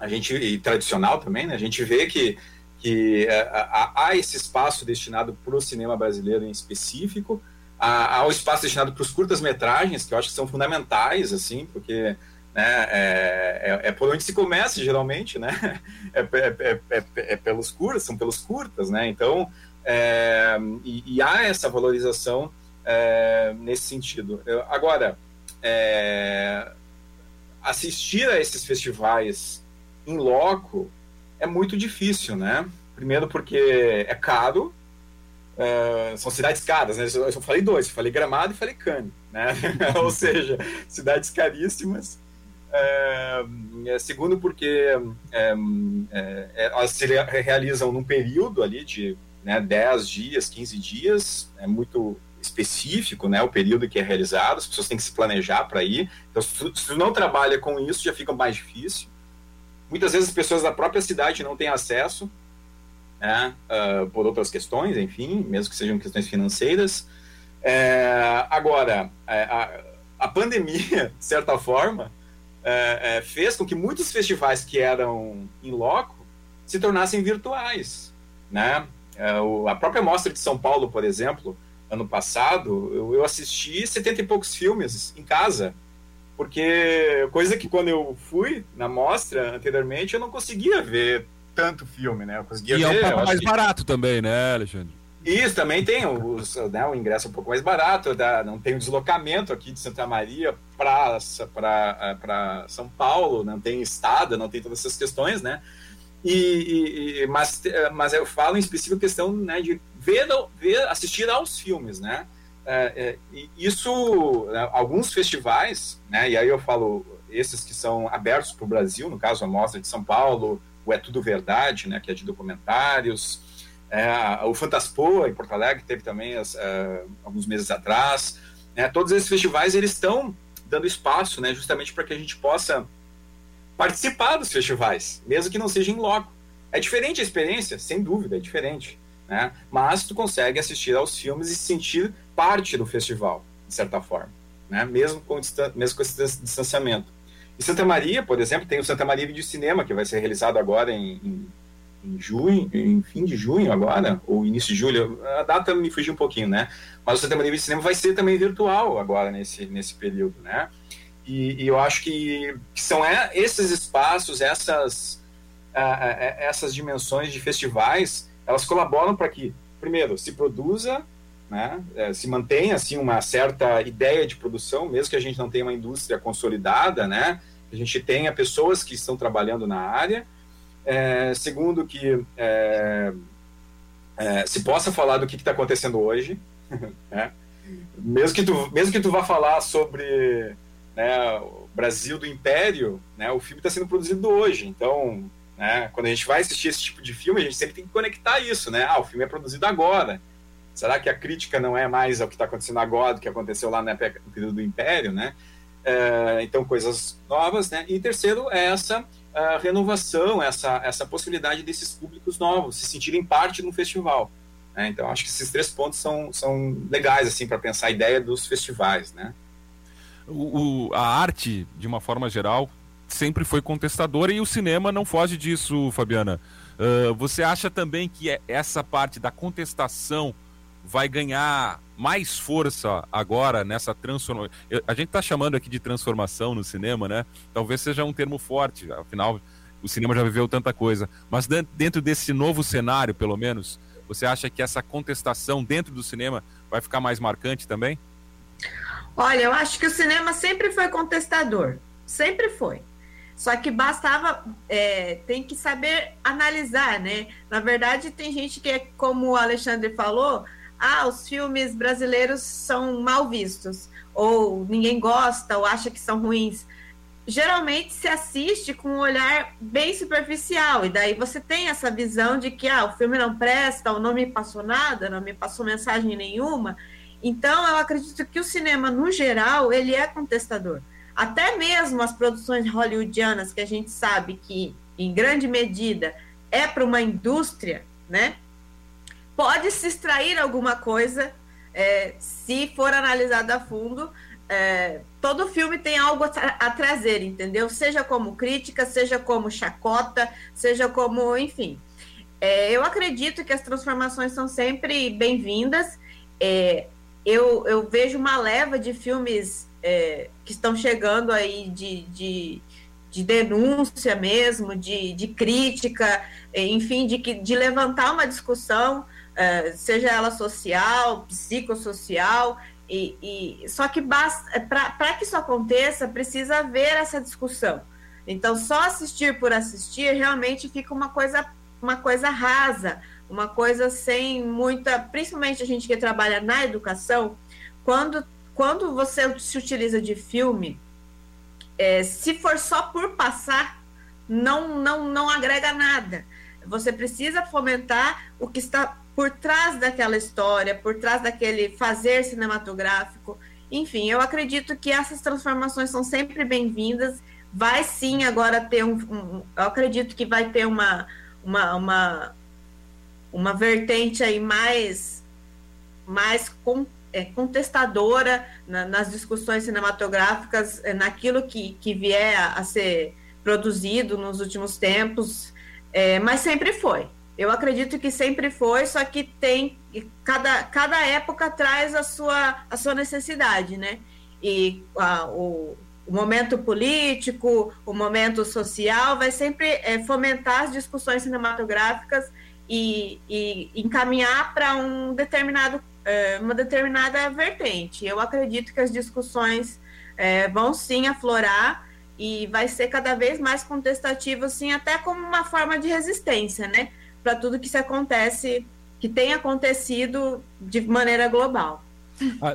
S4: a gente e tradicional também, né, a gente vê que que é, há, esse espaço destinado para o cinema brasileiro em específico, há, o espaço destinado para os curtas metragens que eu acho que são fundamentais assim, porque né? É, é, é, por onde se começa geralmente, né? *laughs* É, é, é, é pelos curtas, são pelos curtas, né? Então, e, e, há essa valorização nesse sentido. Eu, agora, assistir a esses festivais em loco é muito difícil, né? Primeiro porque é caro, são cidades caras, né? Eu só falei dois, falei Gramado e falei Cannes, né? *laughs* Ou seja, cidades caríssimas é, é, segundo, porque é, é, é, elas se realizam num período ali de né, 10 dias, 15 dias, é muito específico né, o período que é realizado, as pessoas têm que se planejar para ir. Então, se tu não trabalha com isso, já fica mais difícil. Muitas vezes as pessoas da própria cidade não têm acesso, né, uh, por outras questões, enfim, mesmo que sejam questões financeiras. É, agora, a, a pandemia, *laughs* de certa forma, é, é, fez com que muitos festivais que eram em loco se tornassem virtuais, né? É, o, a própria mostra de São Paulo, por exemplo, ano passado, eu, eu assisti setenta e poucos filmes em casa, porque coisa que quando eu fui na mostra anteriormente eu não conseguia ver tanto filme, né? Eu conseguia
S3: e
S4: ver,
S3: é um mais que... barato também, né, Alexandre?
S4: Isso, também tem né, o ingresso um pouco mais barato, não tem o deslocamento aqui de Santa Maria para é, São Paulo, não tem estada, não tem todas essas questões, né? E, e, mas, mas eu falo em específico questão né, de ver, ver, assistir aos filmes, né? É, é, isso, né, alguns festivais, né? E aí eu falo esses que são abertos para o Brasil, no caso a Mostra de São Paulo, o É Tudo Verdade, né? Que é de documentários, é, o Fantaspoa, em Porto Alegre, teve também as, uh, alguns meses atrás. Né? Todos esses festivais eles estão dando espaço né, justamente para que a gente possa participar dos festivais, mesmo que não seja em loco. É diferente a experiência, sem dúvida, é diferente. Né? Mas tu consegue assistir aos filmes e sentir parte do festival, de certa forma, né? mesmo, com, mesmo com esse distanciamento. Em Santa Maria, por exemplo, tem o Santa Maria Vídeo Cinema, que vai ser realizado agora em, em, em junho, em fim de junho agora, ou início de julho, a data me fugiu um pouquinho, né? Mas o Santa Maria Vídeo Cinema vai ser também virtual agora nesse, nesse período, né? E, e eu acho que, que são é, esses espaços, essas, essas dimensões de festivais, elas colaboram para que, primeiro, se produza, né, é, se mantenha assim uma certa ideia de produção, mesmo que a gente não tenha uma indústria consolidada, né, a gente tenha pessoas que estão trabalhando na área. É, segundo, que é, é se possa falar do que está acontecendo hoje, *laughs* né, mesmo que tu mesmo que tu vá falar sobre né, o Brasil do Império, né, o filme está sendo produzido hoje, então né? Quando a gente vai assistir esse tipo de filme, a gente sempre tem que conectar isso, né? Ah, o filme é produzido agora. Será que a crítica não é mais ao que está acontecendo agora do que aconteceu lá no período do Império, né? É, então, coisas novas, né? E terceiro é essa renovação, essa, essa possibilidade desses públicos novos se sentirem parte no festival. Né? Então, acho que esses três pontos são, são legais, assim, para pensar a ideia dos festivais, né?
S3: O, o, a arte, de uma forma geral, sempre foi contestadora e o cinema não foge disso, Fabiana. Uh, você acha também que é essa parte da contestação vai ganhar mais força agora nessa transformação? A gente está chamando aqui de transformação no cinema, né? Talvez seja um termo forte, afinal, o cinema já viveu tanta coisa. Mas dentro desse novo cenário, pelo menos, você acha que essa contestação dentro do cinema vai ficar mais marcante também?
S2: Olha, eu acho que o cinema sempre foi contestador. Sempre foi. Só que bastava, é, tem que saber analisar, né? Na verdade, tem gente que, é, como o Alexandre falou, ah, os filmes brasileiros são mal vistos, ou ninguém gosta, ou acha que são ruins. Geralmente se assiste com um olhar bem superficial, e daí você tem essa visão de que ah, o filme não presta, ou não me passou nada, não me passou mensagem nenhuma. Então, eu acredito que o cinema, no geral, ele é contestador até mesmo as produções hollywoodianas, que a gente sabe que, em grande medida, é para uma indústria, né? Pode se extrair alguma coisa, é, se for analisado a fundo. É, todo filme tem algo a, tra a, trazer, entendeu? Seja como crítica, seja como chacota, seja como, enfim. É, eu acredito que as transformações são sempre bem-vindas. É, eu, eu vejo uma leva de filmes é, que estão chegando aí de, de, de denúncia mesmo, de, de crítica, enfim, de, de levantar uma discussão, é, seja ela social, psicossocial, e, e só que para que isso aconteça, precisa haver essa discussão. Então, só assistir por assistir realmente fica uma coisa, uma coisa rasa, uma coisa sem muita. Principalmente a gente que trabalha na educação, quando quando você se utiliza de filme, é, se for só por passar, não, não, não agrega nada. Você precisa fomentar o que está por trás daquela história, por trás daquele fazer cinematográfico. Enfim, eu acredito que essas transformações são sempre bem-vindas. Vai sim agora ter um, um, Eu acredito que vai ter uma, uma, uma, uma vertente aí mais, mais com, é, contestadora na, nas discussões cinematográficas, é, naquilo que, que vier a, a, ser produzido nos últimos tempos, é, mas sempre foi. Eu acredito que sempre foi, só que tem cada, cada época traz a sua, a sua necessidade, né? E a, o, o momento político, o momento social vai sempre é, fomentar as discussões cinematográficas e, e encaminhar para um determinado é, uma determinada vertente. Eu acredito que as discussões é, vão sim aflorar e vai ser cada vez mais contestativo, assim, até como uma forma de resistência, né? Para tudo que se acontece, que tem acontecido de maneira global.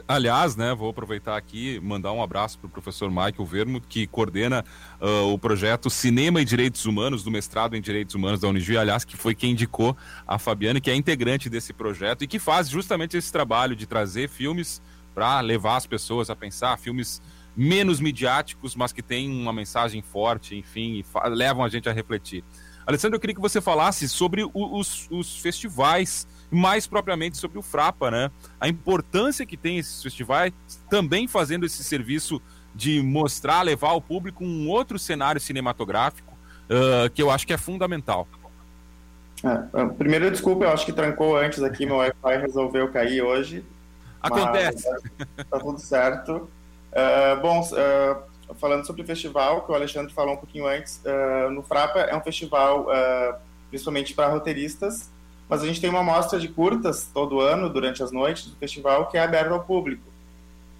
S3: Aliás, né, vou aproveitar aqui mandar um abraço para o professor Michael Vermo, que coordena uh, o projeto Cinema e Direitos Humanos, do mestrado em Direitos Humanos da Unijuí, aliás, que foi quem indicou a Fabiana, que é integrante desse projeto e que faz justamente esse trabalho de trazer filmes para levar as pessoas a pensar, filmes menos midiáticos, mas que têm uma mensagem forte, enfim, levam a gente a refletir. Alessandro, eu queria que você falasse sobre os, os festivais, mais propriamente sobre o Frapa, né? A importância que tem esses festivais, também fazendo esse serviço de mostrar, levar ao público um outro cenário cinematográfico, uh, que eu acho que é fundamental.
S5: É, primeiro, desculpa, eu acho que trancou antes aqui, meu Wi-Fi resolveu cair hoje.
S3: Acontece.
S5: Tá tudo certo. Uh, bom, uh, falando sobre o festival, que o Alexandre falou um pouquinho antes, uh, no Frapa é um festival principalmente para roteiristas, mas a gente tem uma mostra de curtas todo ano, durante as noites do festival, que é aberta ao público.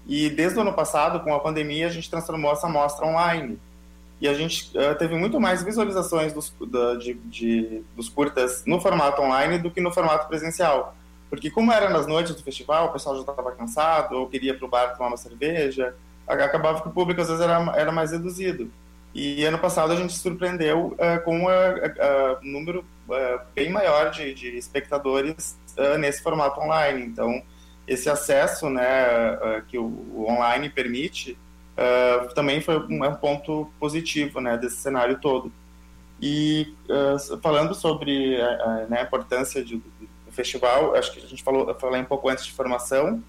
S5: E desde o ano passado, com a pandemia, a gente transformou essa mostra online. E a gente uh, teve muito mais visualizações dos, da, de, de, dos curtas no formato online do que no formato presencial. Porque como era nas noites do festival, o pessoal já estava cansado, ou queria para o bar tomar uma cerveja, acabava que o público às vezes era, era mais reduzido. E ano passado a gente surpreendeu uh, com um número uh, bem maior de, de espectadores uh, nesse formato online. Então, esse acesso né, que o, o, online permite também foi um, é um ponto positivo né, desse cenário todo. E falando sobre né, a importância de, do festival, acho que a gente falou, falei um pouco antes de formação,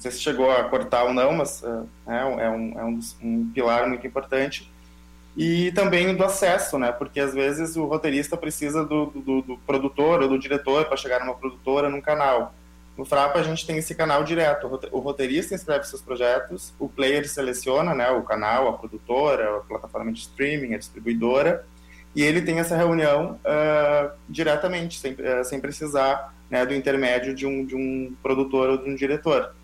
S5: não sei se chegou a cortar ou não, mas é, um, é um, um pilar muito importante e também do acesso, né? Porque às vezes o roteirista precisa do, do, do produtor ou do diretor para chegar numa produtora, num canal. No Frapa a gente tem esse canal direto. O roteirista inscreve seus projetos, o player seleciona, né? O canal, a produtora, a plataforma de streaming, a distribuidora, e ele tem essa reunião uh, diretamente, sem, uh, sem precisar né, do intermédio de um, de um produtor ou de um diretor.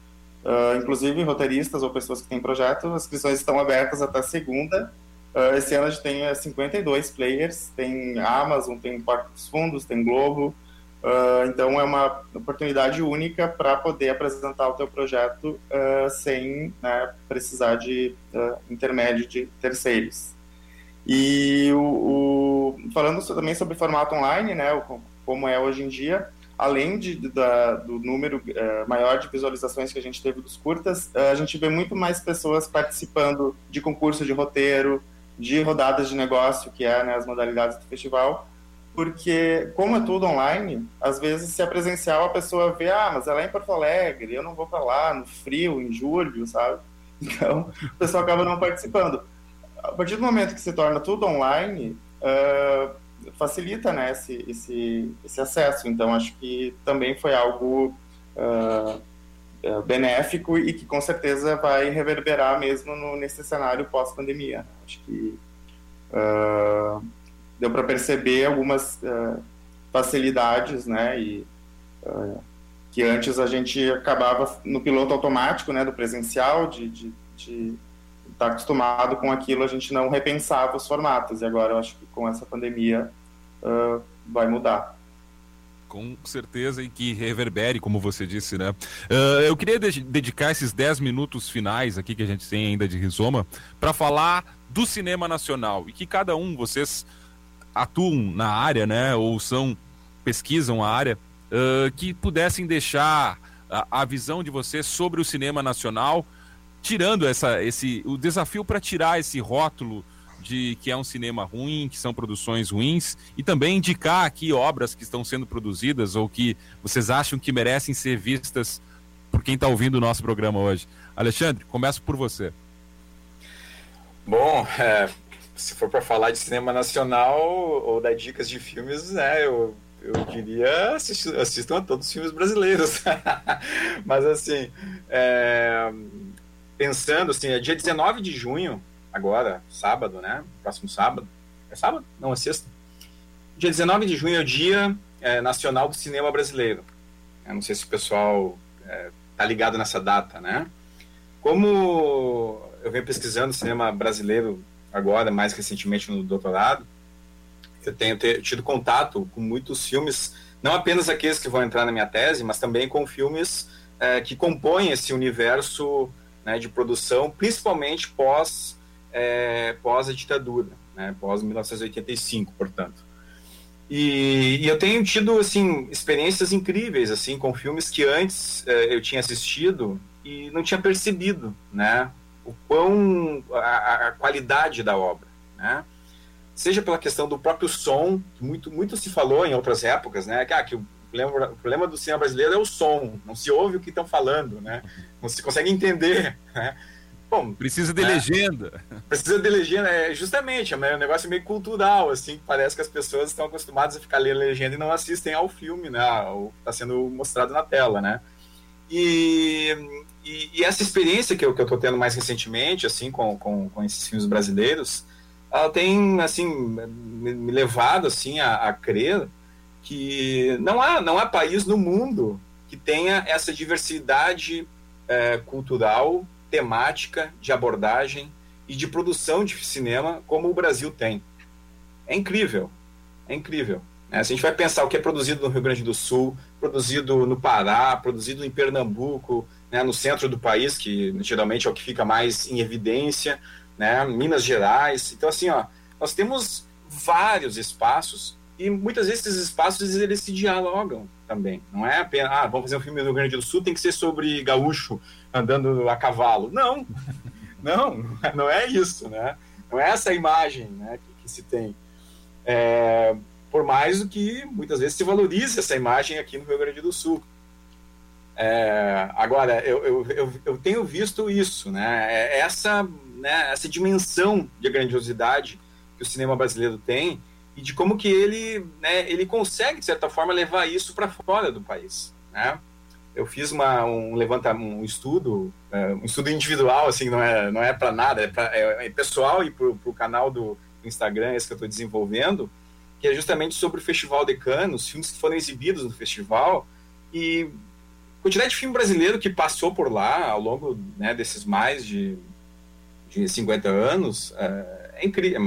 S5: Uh, inclusive, roteiristas ou pessoas que têm projetos, as inscrições estão abertas até segunda, Uh, esse ano a gente tem 52 players, tem Amazon, tem Porta dos Fundos, tem Globo, uh, então é uma oportunidade única para poder apresentar o teu projeto sem né, precisar de intermédio de terceiros. E o, o, falando também sobre formato online, né, como é hoje em dia, além de, da, do número maior de visualizações que a gente teve dos curtas, a gente vê muito mais pessoas participando de concurso de roteiro, de rodadas de negócio, que é né, as modalidades do festival, porque como é tudo online, às vezes se é presencial a pessoa vê, ah, mas ela é em Porto Alegre, eu não vou para lá no frio, em julho, sabe? *laughs* Então, o pessoal acaba não participando. A partir do momento que se torna tudo online, uh, facilita né, esse, esse, esse acesso. Então, acho que também foi algo uh, benéfico e que com certeza vai reverberar mesmo no, nesse cenário pós-pandemia. Acho que uh, deu para perceber algumas uh, facilidades, né? E que antes a gente acabava no piloto automático, né? Do presencial, de, de, de estar tá acostumado com aquilo, a gente não repensava os formatos. E agora eu acho que com essa pandemia vai mudar
S3: com certeza e que reverbere, como você disse, né? Uh, eu queria de dedicar esses 10 minutos finais aqui que a gente tem ainda de Rizoma para falar do cinema nacional e que cada um, vocês atuam na área, né? Ou são, pesquisam a área, uh, que pudessem deixar a, a visão de vocês sobre o cinema nacional, tirando essa, esse, o desafio para tirar esse rótulo de que é um cinema ruim, que são produções ruins, e também indicar aqui obras que estão sendo produzidas ou que vocês acham que merecem ser vistas por quem está ouvindo o nosso programa hoje. Alexandre, começo por você.
S4: Bom, é, se for para falar de cinema nacional ou dar dicas de filmes, né, eu, eu diria assistir, assistam a todos os filmes brasileiros. *laughs* Mas assim, é, pensando assim, é dia 19 de junho agora, sábado, né? Próximo sábado. É sábado? Não, é sexta. Dia 19 de junho é o Dia é, Nacional do Cinema Brasileiro. Eu não sei se o pessoal é, tá ligado nessa data, né? Como eu venho pesquisando cinema brasileiro agora, mais recentemente no doutorado, eu tenho tido contato com muitos filmes, não apenas aqueles que vão entrar na minha tese, mas também com filmes é, que compõem esse universo né, de produção, principalmente pós é, pós a ditadura, né, pós 1985, portanto. E, e, eu tenho tido assim experiências incríveis assim com filmes que antes é, eu tinha assistido e não tinha percebido, né, o quão a, a qualidade da obra, né. seja pela questão do próprio som, que muito, muito se falou em outras épocas, né? Que, ah, que o, problema, o problema do cinema brasileiro é o som, não se ouve o que estão falando, né? Não se consegue entender, né?
S3: Bom, precisa de é, legenda.
S4: Precisa de legenda, é, justamente, é um negócio meio cultural, assim, parece que as pessoas estão acostumadas a ficar lendo legenda e não assistem ao filme, né? O que está sendo mostrado na tela, né? E, e, e, essa experiência que eu, que eu tô tendo mais recentemente, assim, com, com, com esses filmes brasileiros, ela tem assim me levado assim a, a crer que não há não há país no mundo que tenha essa diversidade é, cultural, temática, de abordagem e de produção de cinema como o Brasil tem. É incrível, é incrível. Né? Se a gente vai pensar o que é produzido no Rio Grande do Sul, produzido no Pará, produzido em Pernambuco, né, no centro do país, que geralmente é o que fica mais em evidência, né, Minas Gerais. Então, assim, ó, nós temos vários espaços e muitas vezes esses espaços eles se dialogam também. Não é apenas, ah, vamos fazer um filme no Rio Grande do Sul, tem que ser sobre gaúcho andando a cavalo. Não, *laughs* não, *laughs* não é isso, né? Não é essa imagem né, que, que se tem. É, por mais do que muitas vezes se valorize essa imagem aqui no Rio Grande do Sul. É, agora, eu, eu, eu, eu, tenho visto isso, né? É essa né, essa dimensão de grandiosidade que o cinema brasileiro tem e de como que ele, né, ele consegue, de certa forma, levar isso para fora do país, né? Eu fiz uma, um levantamento, um estudo, é, um estudo individual, assim, não é, não é para nada, é, pra, é, é, pessoal e para o canal do Instagram, esse que eu estou desenvolvendo, que é justamente sobre o Festival de Cannes, os filmes que foram exibidos no festival, e quantidade de filme brasileiro que passou por lá ao longo né, desses mais de de 50 anos, é, é incrível,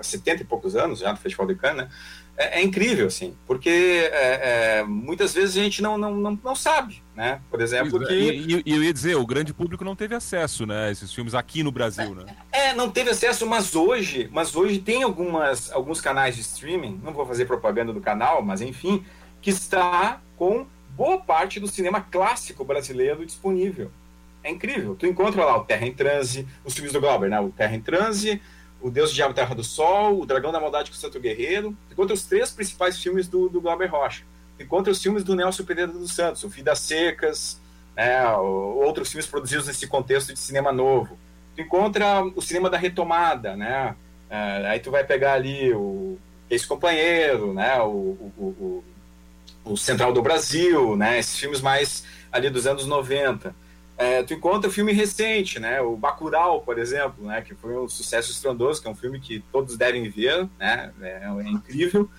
S4: 70 e poucos anos já no Festival de Cannes, né? é, é, incrível, assim, porque é, é, muitas vezes a gente não, não, não, não sabe, né? Por exemplo, é, que...
S3: E, eu ia dizer, o grande público não teve acesso, né, a esses filmes aqui no Brasil, né?
S4: É, não teve acesso, mas hoje, mas hoje tem algumas, alguns canais de streaming, não vou fazer propaganda do canal, mas enfim, que está com boa parte do cinema clássico brasileiro disponível é incrível. Tu encontra lá o Terra em Transe, os filmes do Glauber, né? O Terra em Transe, O Deus do Diabo Terra do Sol, O Dragão da Maldade com o Santo Guerreiro. Encontra os três principais filmes do, do Glauber Rocha. Encontra os filmes do Nelson Pereira dos Santos, O Vidas Secas, né? outros filmes produzidos nesse contexto de cinema novo. Tu encontra o cinema da retomada, né? É, aí tu vai pegar ali o Esse Companheiro, né? O, o, o, o Central do Brasil, né? Esses filmes mais ali dos anos 90. É, tu encontra filme recente, né? O Bacurau, por exemplo, né? Que foi um sucesso estrondoso, que é um filme que todos devem ver, né? É, é incrível.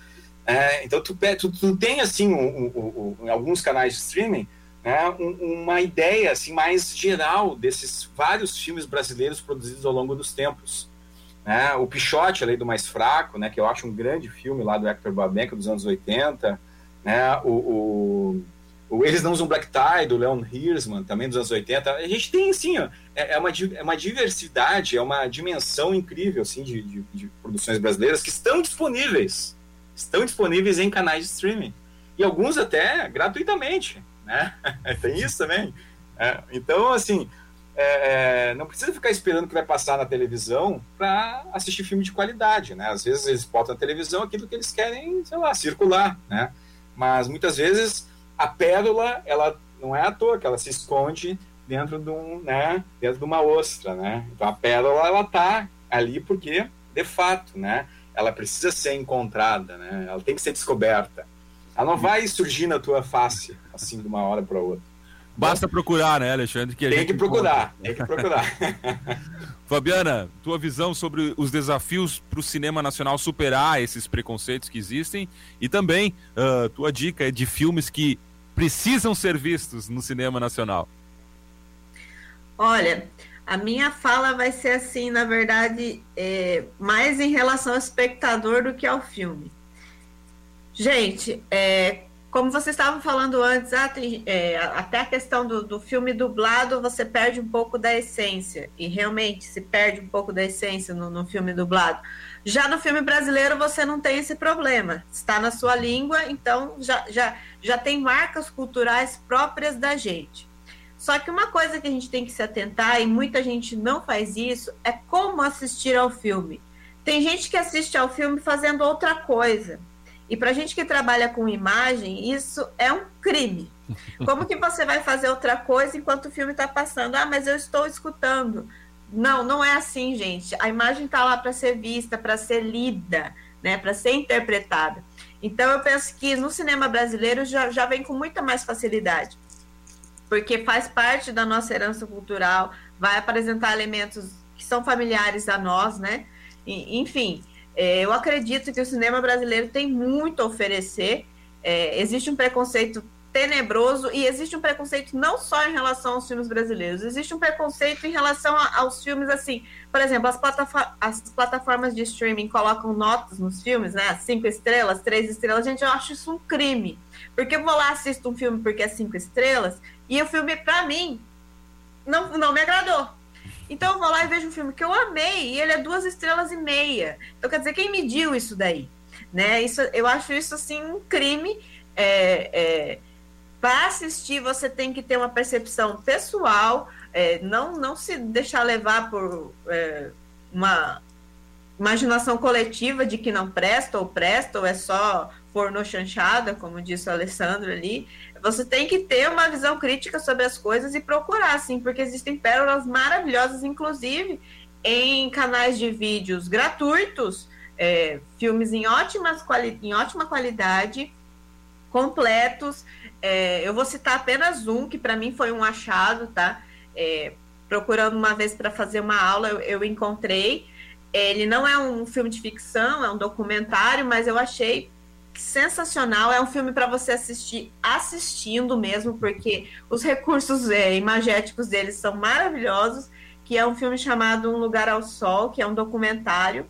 S4: É, então tu, tu, tu, tem assim, um, um, um, em alguns canais de streaming, né? uma ideia assim mais geral desses vários filmes brasileiros produzidos ao longo dos tempos. Né? O Pichote, a Lei do Mais Fraco, né? Que eu acho um grande filme lá do Hector Babenca dos anos 80, né? o, o eles Não Usam Black Tie, do Leon Hirschman, também dos anos 80. A gente tem, assim, ó, é, é, uma, é uma diversidade, é uma dimensão incrível, assim, de, de, de, produções brasileiras que estão disponíveis. Estão disponíveis em canais de streaming. E alguns até gratuitamente, né? *laughs* tem isso também. É, então, assim, é, é, não precisa ficar esperando que vai passar na televisão para assistir filme de qualidade, né? Às vezes eles botam na televisão aquilo que eles querem, sei lá, circular, né? Mas muitas vezes a pérola, ela não é à toa que ela se esconde dentro de um, né, dentro de uma ostra, né? Então a pérola ela tá ali porque, de fato, né, ela precisa ser encontrada, né? Ela tem que ser descoberta. Ela não vai surgir na tua face assim de uma hora para outra.
S3: Basta procurar, né, Alexandre?
S4: Que tem que procurar, encontra. tem que procurar. *laughs*
S3: Fabiana, tua visão sobre os desafios para o cinema nacional superar esses preconceitos que existem e também uh, tua dica é de filmes que precisam ser vistos no cinema nacional.
S2: Olha, a minha fala vai ser assim, na verdade, é, mais em relação ao espectador do que ao filme. Gente, é, como vocês estavam falando antes, ah, é, até a questão do, do, filme dublado, você perde um pouco da essência. E realmente se perde um pouco da essência no, no filme dublado. Já no filme brasileiro, você não tem esse problema. Está na sua língua, então já, já, já tem marcas culturais próprias da gente. Só que uma coisa que a gente tem que se atentar, e muita gente não faz isso, é como assistir ao filme. tem gente que assiste ao filme fazendo outra coisa. E para gente que trabalha com imagem, isso é um crime. Como que você vai fazer outra coisa enquanto o filme está passando? Ah, mas eu estou escutando. Não, não é assim, gente. A imagem está lá para ser vista, para ser lida, né, para ser interpretada. Então, eu penso que no cinema brasileiro já, já vem com muita mais facilidade, porque faz parte da nossa herança cultural, vai apresentar elementos que são familiares a nós, né? E, enfim, eu acredito que o cinema brasileiro tem muito a oferecer. É, existe um preconceito tenebroso e existe um preconceito não só em relação aos filmes brasileiros, existe um preconceito em relação a, aos filmes assim, por exemplo, as, as, plataformas de streaming colocam notas nos filmes, né? Cinco estrelas, três estrelas, gente, eu acho isso um crime. Porque eu vou lá assisto um filme porque é cinco estrelas e o filme, para mim, não, não me agradou. Então eu vou lá e vejo um filme que eu amei e ele é duas estrelas e meia. Então quer dizer, quem mediu isso daí? Né? Isso, eu acho isso assim um crime. É, é, Para assistir, você tem que ter uma percepção pessoal, é, não, não se deixar levar por é, uma imaginação coletiva de que não presta ou presta, ou é só pornô chanchada, como disse o Alessandro ali. Você tem que ter uma visão crítica sobre as coisas e procurar, sim, porque existem pérolas maravilhosas, inclusive em canais de vídeos gratuitos, é, filmes em, ótimas em ótima qualidade, completos. É, eu vou citar apenas um, que para mim foi um achado, tá? É, procurando uma vez para fazer uma aula, eu, eu encontrei. Ele não é um filme de ficção, é um documentário, mas eu achei sensacional. É um filme para você assistir assistindo mesmo, porque os recursos é, imagéticos deles são maravilhosos. Que é um filme chamado Um Lugar ao Sol, que é um documentário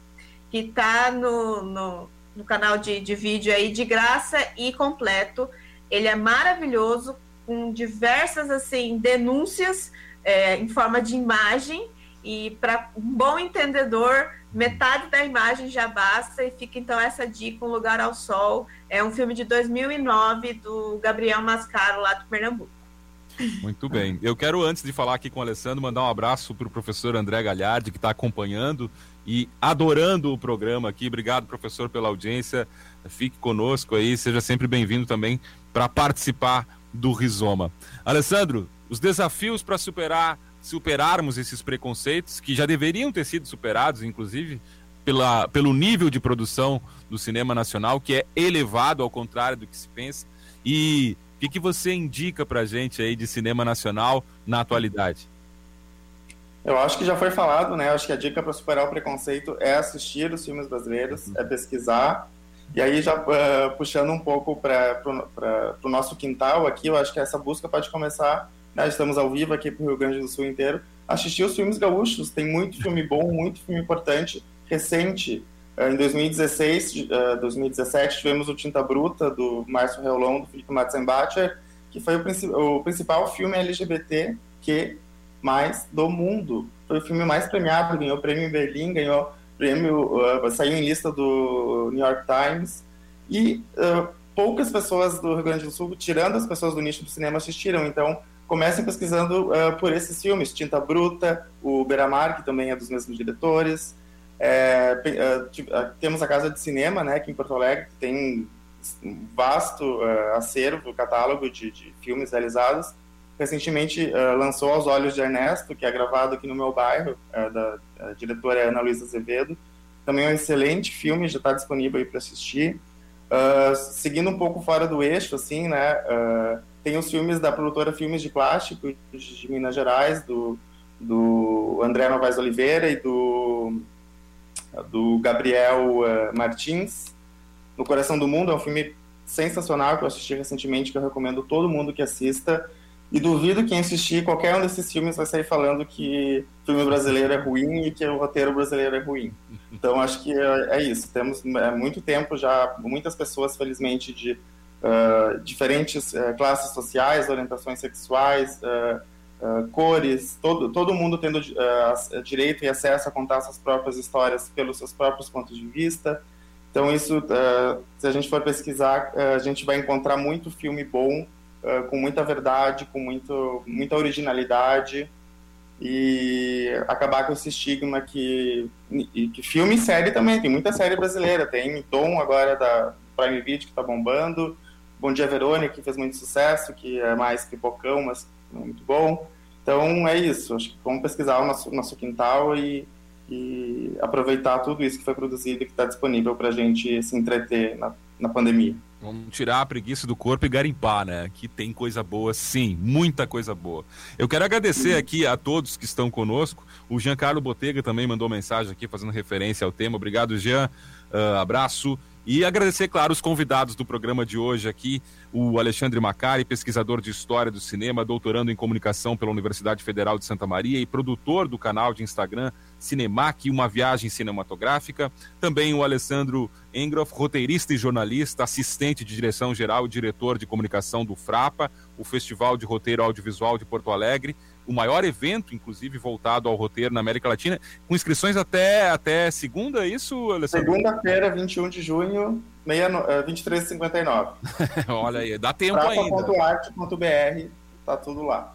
S2: que está no, no, no, canal de, de vídeo aí de graça e completo. Ele é maravilhoso, com diversas assim denúncias é, em forma de imagem e para um bom entendedor metade da imagem já basta e fica então essa dica, Um Lugar ao Sol. É um filme de 2009 do Gabriel Mascaro, lá do Pernambuco.
S3: Muito bem. Eu quero, antes de falar aqui com o Alessandro, mandar um abraço para o professor André Galhardi, que está acompanhando e adorando o programa aqui. Obrigado, professor, pela audiência. Fique conosco aí, seja sempre bem-vindo também para participar do Rizoma. Alessandro, os desafios para superar superarmos esses preconceitos que já deveriam ter sido superados, inclusive, pela, pelo nível de produção do cinema nacional, que é elevado ao contrário do que se pensa. E o que, que você indica para a gente aí de cinema nacional na atualidade?
S5: Eu acho que já foi falado, né? Acho que a dica para superar o preconceito é assistir os filmes brasileiros, uhum. é pesquisar. E aí, já uh, puxando um pouco para o nosso quintal aqui, eu acho que essa busca pode começar né, estamos ao vivo aqui para o Rio Grande do Sul inteiro, assistir os filmes gaúchos. Tem muito filme bom, muito filme importante, recente. Uh, em 2016, uh, 2017, tivemos o Tinta Bruta, do Márcio Reolon, do Felipe Matzenbacher, que foi o, o, principal filme LGBT que mais do mundo. Foi o filme mais premiado, ganhou prêmio em Berlim, ganhou prêmio, uh, saiu em lista do New York Times. E poucas pessoas do Rio Grande do Sul, tirando as pessoas do nicho do cinema, assistiram. Então, comecem pesquisando uh, por esses filmes, Tinta Bruta, o Beramar, que também é dos mesmos diretores. É, uh, temos a Casa de Cinema, né, aqui em Porto Alegre, que tem um vasto uh, acervo, catálogo de, de, filmes realizados. Recentemente lançou Aos Olhos de Ernesto, que é gravado aqui no meu bairro, da diretora Ana Luísa Azevedo. Também é um excelente filme, já está disponível aí para assistir. Seguindo um pouco fora do eixo, assim, né, tem os filmes da produtora Filmes de Plástico de Minas Gerais, do, do André Novaes Oliveira e do, do Gabriel uh, Martins. No Coração do Mundo é um filme sensacional que eu assisti recentemente, que eu recomendo todo mundo que assista. E duvido que assistir qualquer um desses filmes vai sair falando que filme brasileiro é ruim e que o roteiro brasileiro é ruim. Então acho que é, é isso. Temos é, muito tempo já, muitas pessoas, felizmente, de uh, diferentes uh, classes sociais, orientações sexuais, uh, cores, todo, todo mundo tendo direito e acesso a contar suas próprias histórias pelos seus próprios pontos de vista. Então, isso, se a gente for pesquisar, a gente vai encontrar muito filme bom, com muita verdade, com muito, muita originalidade. e acabar com esse estigma que, que filme e série também, tem muita série brasileira, tem Tom agora da Prime Video que está bombando, Bom Dia Verônica, que fez muito sucesso, que é mais pipocão, mas é muito bom. Então é isso, acho que vamos pesquisar o nosso, nosso quintal e, e aproveitar tudo isso que foi produzido e que está disponível para a gente se entreter na, na pandemia.
S3: Vamos tirar a preguiça do corpo e garimpar, né? Que tem coisa boa, sim, muita coisa boa. Eu quero agradecer aqui a todos que estão conosco. O Giancarlo Botega também mandou mensagem aqui fazendo referência ao tema. Obrigado, Jean. Uh, abraço. E agradecer, claro, os convidados do programa de hoje aqui, o Alexandre Macari, pesquisador de História do Cinema, doutorando em Comunicação pela Universidade Federal de Santa Maria e produtor do canal de Instagram Cinemac, Uma Viagem Cinematográfica. Também o Alessandro Engroff, roteirista e jornalista, assistente de direção geral e diretor de comunicação do FRAPA, o Festival de Roteiro Audiovisual de Porto Alegre o maior evento, inclusive, voltado ao roteiro na América Latina, com inscrições até, até segunda, é isso,
S5: Alessandro? Segunda-feira, 21 de junho, meia, 23h59. *laughs*
S3: Olha aí, dá tempo ainda.
S5: .arte.br, tá tudo lá.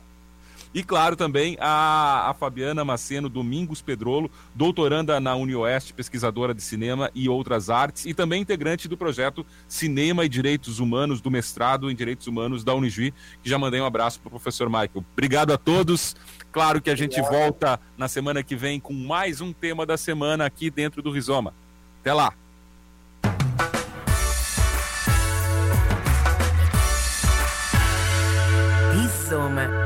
S3: E claro também a, a Fabiana Maceno Domingos Pedrolo, doutoranda na UniOeste, pesquisadora de cinema e outras artes, e também integrante do projeto Cinema e Direitos Humanos, do mestrado em Direitos Humanos da Unijuí, que já mandei um abraço para o professor Michael. Obrigado a todos. Claro que a gente Obrigado. volta na semana que vem com mais um tema da semana aqui dentro do Rizoma. Até lá!
S1: Rizoma